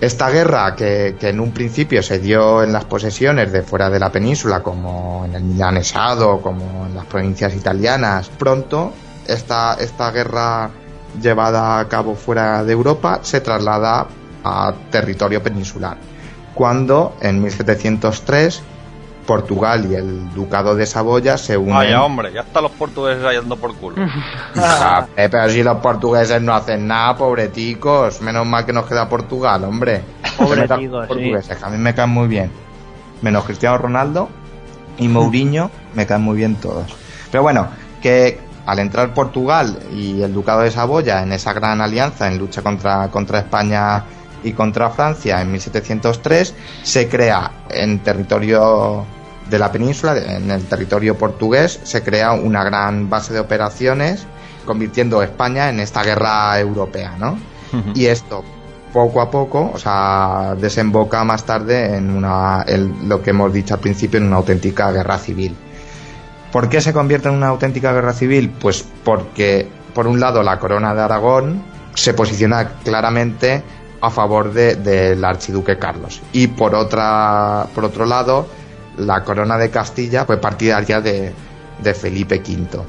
Esta guerra, que, en un principio se dio en las posesiones de fuera de la península, como en el Milanesado, como en las provincias italianas, pronto esta, esta guerra llevada a cabo fuera de Europa se traslada a territorio peninsular. Cuando en 1703 Portugal y el Ducado de Saboya se unen. Vaya hombre, ya están los portugueses ahí dando por culo. Ah, eh, pero si los portugueses no hacen nada, pobreticos. Menos mal que nos queda Portugal, hombre. Pobreticos, sí. que a mí me caen muy bien. Menos Cristiano Ronaldo y Mourinho, me caen muy bien todos. Pero bueno, que al entrar Portugal y el Ducado de Saboya en esa gran alianza en lucha contra, contra España y contra Francia en 1703, se crea en territorio de la península, en el territorio portugués, se crea una gran base de operaciones, convirtiendo España en esta guerra europea, ¿no? Y esto, poco a poco, o sea, desemboca más tarde en una, lo que hemos dicho al principio, en una auténtica guerra civil. ¿Por qué se convierte en una auténtica guerra civil? Pues porque, por un lado, la corona de Aragón se posiciona claramente a favor de- del archiduque Carlos y por otra, por otro lado, la corona de Castilla fue partidaria de, de Felipe V.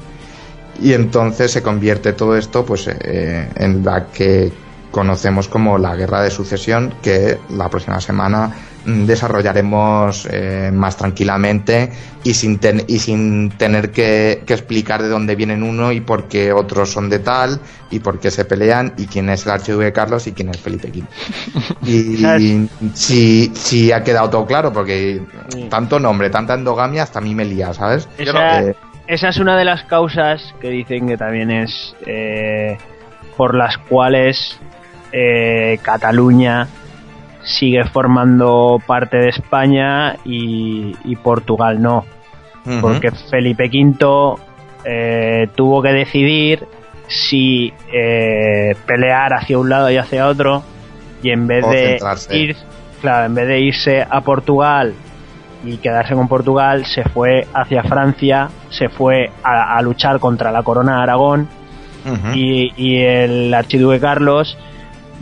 Y entonces se convierte todo esto pues eh, en la que conocemos como la guerra de sucesión que la próxima semana mm, desarrollaremos eh, más tranquilamente y sin, ten- y sin tener que, que explicar de dónde vienen uno y por qué otros son de tal y por qué se pelean y quién es el archiduque Carlos y quién es Felipe V. Y si, si ha quedado todo claro porque tanto nombre, tanta endogamia hasta a mí me lía, ¿sabes? Esa, Yo no- eh, esa es una de las causas que dicen que también es eh, por las cuales eh, Cataluña sigue formando parte de España y, y Portugal no. Porque Felipe V eh, tuvo que decidir si eh, pelear hacia un lado y hacia otro y en vez O de centrarse. ir claro en vez de irse a Portugal y quedarse con Portugal se fue hacia Francia se fue a, a luchar contra la corona de Aragón y el archiduque Carlos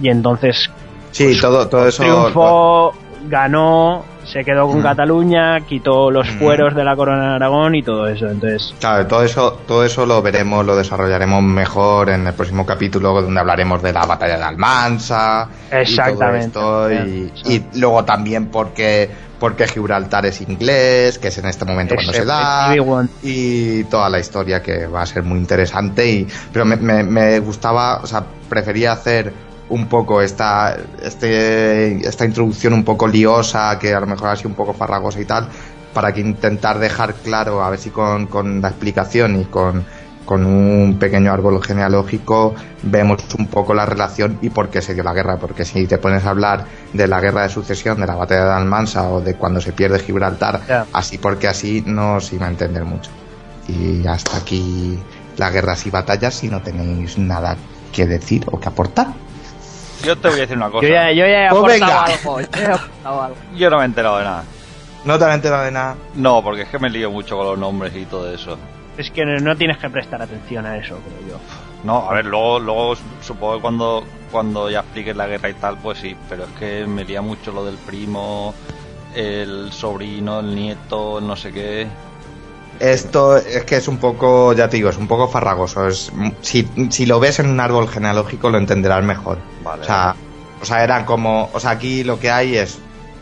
y entonces Sí, todo, todo eso. triunfó ganó se quedó con Mm. Cataluña quitó los Mm. fueros de la corona de Aragón y todo eso entonces Claro, todo eso, todo eso lo veremos, lo desarrollaremos mejor en el próximo capítulo donde hablaremos de la batalla de Almansa. Exactamente. Y, todo esto, y, Sí. y luego también porque, porque Gibraltar es inglés, que es en este momento cuando se da. Y toda la historia que va a ser muy interesante. Y, pero me, me- me gustaba, o sea, prefería hacer un poco esta, este, esta introducción un poco liosa, que a lo mejor ha sido un poco farragosa y tal, para que intentar dejar claro, a ver si con, con la explicación y con, con un pequeño árbol genealógico vemos un poco la relación y por qué se dio la guerra. Porque si te pones a hablar de la guerra de sucesión, de la batalla de Almansa o de cuando se pierde Gibraltar, así porque así no se iba a entender mucho. Y hasta aquí las guerras y batallas si no tenéis nada que decir o que aportar. Yo te voy a decir una cosa. Yo ya, yo ya he Pues venga. algo. yo he algo. Yo no me he enterado de nada. No te han enterado de nada. No, porque es que me lío mucho con los nombres y todo eso. Es que no no tienes que prestar atención a eso, creo yo. No, a ver, luego, luego supongo que cuando, cuando ya expliques la guerra y tal, pues sí, pero es que me lía mucho lo del primo, el sobrino, el nieto, el no sé qué. Esto es que es un poco, ya te digo, es un poco farragoso. Es, si, si lo ves en un árbol genealógico lo entenderás mejor. Vale. O sea, o sea, eran como, o sea, aquí lo que hay es,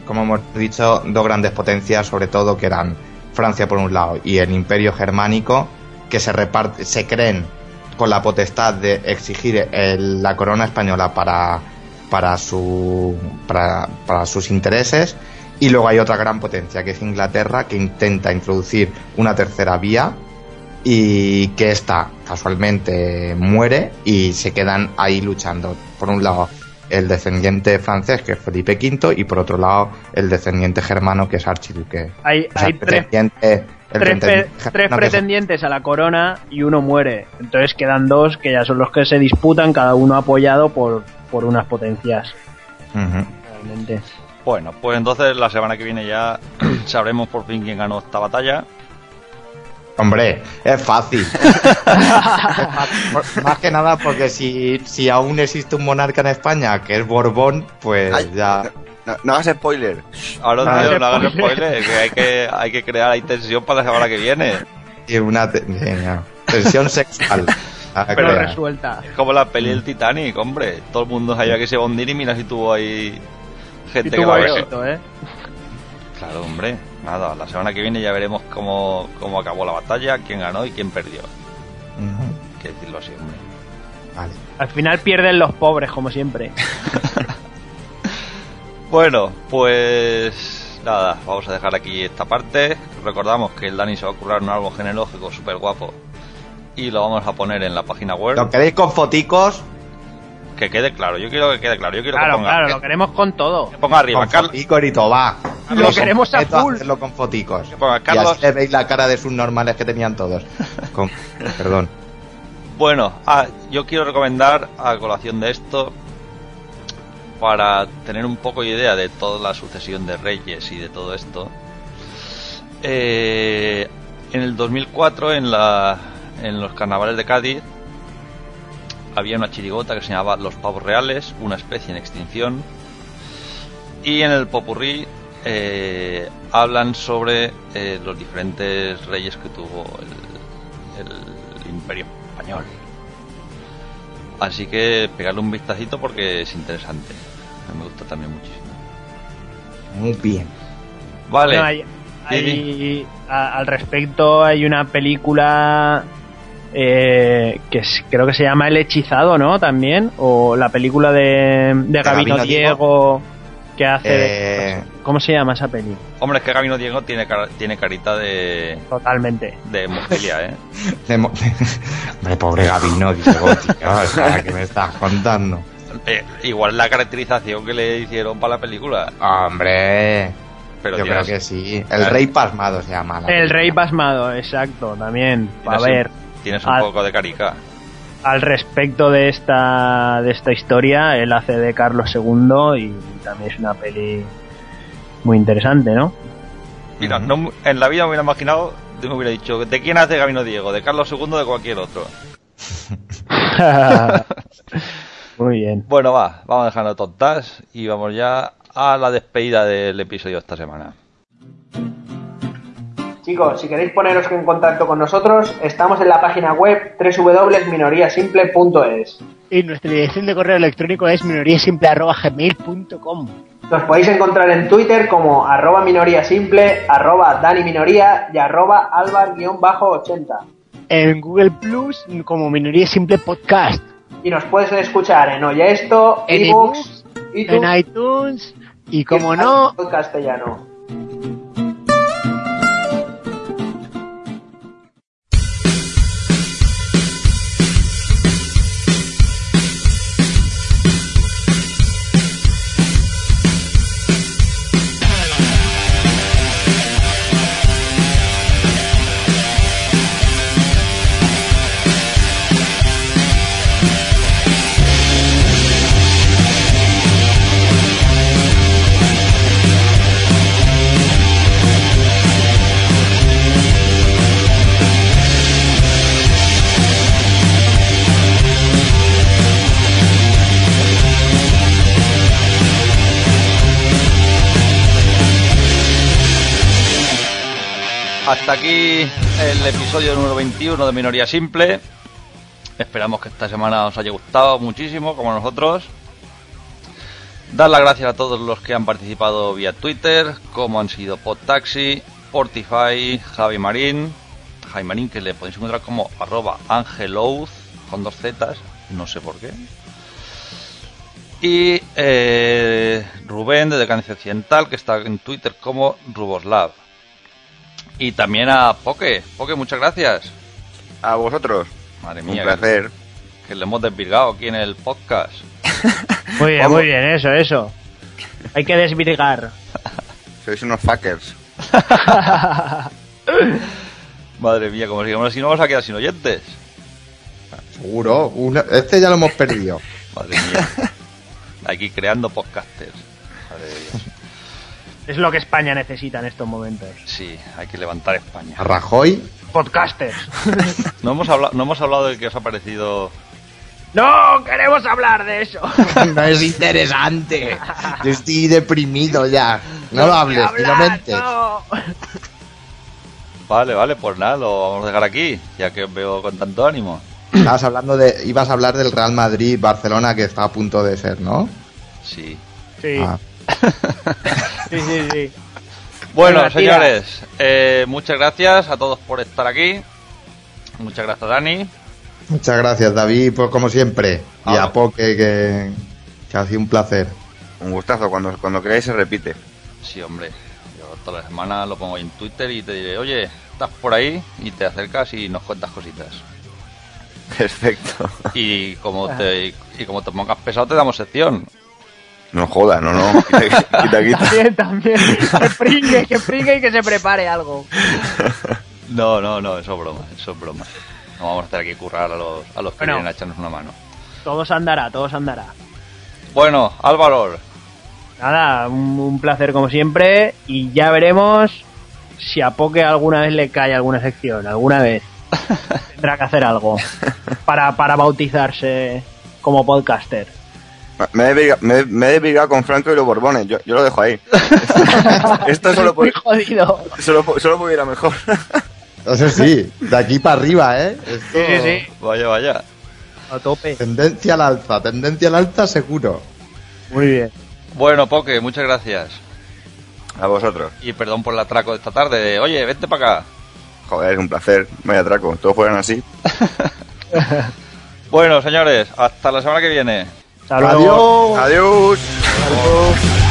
como hemos dicho, dos grandes potencias, sobre todo que eran Francia por un lado y el Imperio Germánico, que se reparte, se creen con la potestad de exigir el- la corona española para, para su, para, para sus intereses. Y luego hay otra gran potencia, que es Inglaterra, que intenta introducir una tercera vía y que esta casualmente muere y se quedan ahí luchando. Por un lado, el descendiente francés, que es Felipe V, y por otro lado, el descendiente germano, que es Archiduque. Hay, O sea, hay el tres, pretendiente- el tres, pretendiente tres es- pretendientes a la corona y uno muere. Entonces quedan dos que ya son los que se disputan, cada uno apoyado por, por unas potencias. Realmente. Bueno, pues entonces la semana que viene ya sabremos por fin quién ganó esta batalla. Hombre, es fácil. Más que nada porque si, si aún existe un monarca en España que es Borbón, pues Ay. ya... No, no hagas spoiler. Ahora Ah, no, no hagan spoiler. que hay que, hay que crear ahí tensión para la semana que viene. y una te- tensión sexual. Pero resuelta. Es como la peli del Titanic, hombre. Todo el mundo sabía que se hundir y mira si tuvo ahí gente que va a ver. éxito, ¿eh? Claro, hombre. Nada, la semana que viene ya veremos cómo, cómo acabó la batalla, quién ganó y quién perdió. Ujú. Hay que decirlo así, hombre. Vale. Al final pierden los pobres, como siempre. Bueno, pues nada, vamos a dejar aquí esta parte. Recordamos que el Dani se va a currar un árbol genealógico súper guapo y lo vamos a poner en la página web. ¿Lo queréis con foticos? Que quede claro, yo quiero que quede claro. Yo quiero Claro, que ponga, claro, que- lo queremos con todo. que ponga arriba, con Carlos. foticos y va. Lo queremos a full. hacerlo con foticos. Que ponga Y Carlos. así le veis la cara de sus normales que tenían todos. Con- Perdón. Bueno, ah, yo quiero recomendar a colación de esto para tener un poco de idea de toda la sucesión de reyes y de todo esto. eh, en el 2004, en, la, en los carnavales de Cádiz, había una chirigota que se llamaba Los Pavos Reales, una especie en extinción. Y en el Popurrí eh, hablan sobre eh, los diferentes reyes que tuvo el, el Imperio Español. Así que pegarle un vistacito porque es interesante. Me gusta también muchísimo. Muy bien. Vale. Bueno, hay- hay- a- al respecto hay una película eh, que es- creo que se llama El Hechizado, ¿no? También. O la película de, de Gabino, Gabino Diego que hace... de- Eh, ¿Cómo se llama esa peli? Hombre, es que Gabino Diego tiene, tiene carita de, Totalmente. de hemofilia, ¿eh? de mo- Hombre, pobre Gabino, Diego, tío. o sea, ¿Qué me estás contando? Eh, Igual la caracterización que le hicieron para la película. Hombre. Pero yo tienes- creo que sí. El Rey Pasmado se llama. la El película. Rey Pasmado, exacto, también. A ver, Tienes un al- poco de carica. al respecto de esta, de esta historia, él hace de Carlos II y también es una peli muy interesante, ¿no? Mira, no- en la vida me hubiera imaginado, me hubiera dicho, ¿de quién hace Gabino Diego? ¿De Carlos II o de cualquier otro? muy bien. Bueno, va, vamos dejando tontas y vamos ya a la despedida del episodio de esta semana. Chicos, si queréis poneros en contacto con nosotros, estamos en la página web www.minoriasimple.es. Y nuestra dirección de correo electrónico es minoriasimple.gmail.com Nos podéis encontrar en Twitter como arroba minoriasimple, arroba Dani Minoría y arroba albar-80. En Google Plus como Minoría Simple Podcast. Y nos puedes escuchar en Oye Esto, En ebooks, En iTunes iTunes. Y como no, en castellano. Hasta aquí el episodio número 21 de Minoría Simple. Esperamos que esta semana os haya gustado muchísimo, como nosotros. Dar las gracias a todos los que han participado vía Twitter, como han sido Podtaxi, Portify, Javi Marín, Javi Marín, que le podéis encontrar como arroba angelouz, con dos zetas, no sé por qué. Y eh, Rubén de Decadencia Occidental, que está en Twitter como Ruboslav. Y también a Poke. Poke, muchas gracias. A vosotros. Madre Un mía, placer. Que, que le hemos desvirgado aquí en el podcast. Muy bien, muy bien, eso, eso. Hay que desvirgar. Sois unos fuckers. Madre mía, como sigamos así no vamos a quedar sin oyentes. Seguro. Una- Este ya lo hemos perdido. Madre mía. Aquí creando podcasters. Madre Dios. Es lo que España necesita en estos momentos. Sí, hay que levantar España. A Rajoy. Podcasters. No hemos hablado, no hemos hablado de que os ha parecido. no queremos hablar de eso. no es interesante. Yo estoy deprimido ya. No lo hables, Hablar, mentes. no. Vale, vale, pues nada, lo vamos a dejar aquí, ya que os veo con tanto ánimo. Estabas hablando de, ibas a hablar del Real Madrid, Barcelona, que está a punto de ser, ¿no? Sí. Sí, Ah. sí, sí, sí. Bueno, señores, eh, muchas gracias a todos por estar aquí. Muchas gracias, Dani. Muchas gracias, David, pues como siempre. Y Ah. a Poke, que, que ha sido un placer. Un gustazo, cuando, cuando queráis se repite. Sí, hombre. Yo toda la semana lo pongo ahí en Twitter y te diré, oye, estás por ahí y te acercas y nos cuentas cositas. Perfecto. Y como te, y como te pongas pesado, te damos sección. No jodas, no, no. Quita, quita, quita. También, también. Que pringue, que pringue y que se prepare algo. No, no, no, eso es broma, eso es broma. No vamos a hacer aquí currar a los, a los que Bueno. vienen a echarnos una mano. Todos andará, todos andará. Bueno, Álvaro, Nada, un, un placer como siempre y ya veremos si a Poke alguna vez le cae alguna sección, alguna vez. Tendrá que hacer algo para, para bautizarse como podcaster. Me he, desvirga- me, he- me he desvirgado con Franco y los Borbones. Yo, yo lo dejo ahí. Esto solo, pu- jodido. solo, solo pudiera mejor. Eso sí, de aquí para arriba, ¿eh? Esto, Sí, sí, sí. vaya, vaya. A tope. Tendencia al alza, tendencia al alza seguro. Muy bien. Bueno, Poke, muchas gracias. A vosotros. Y perdón por el atraco de esta tarde. Oye, vente para acá. Joder, un placer. Vaya atraco. Todos fueran así. Bueno, señores, hasta la semana que viene. Hasta luego. Adiós. Adiós.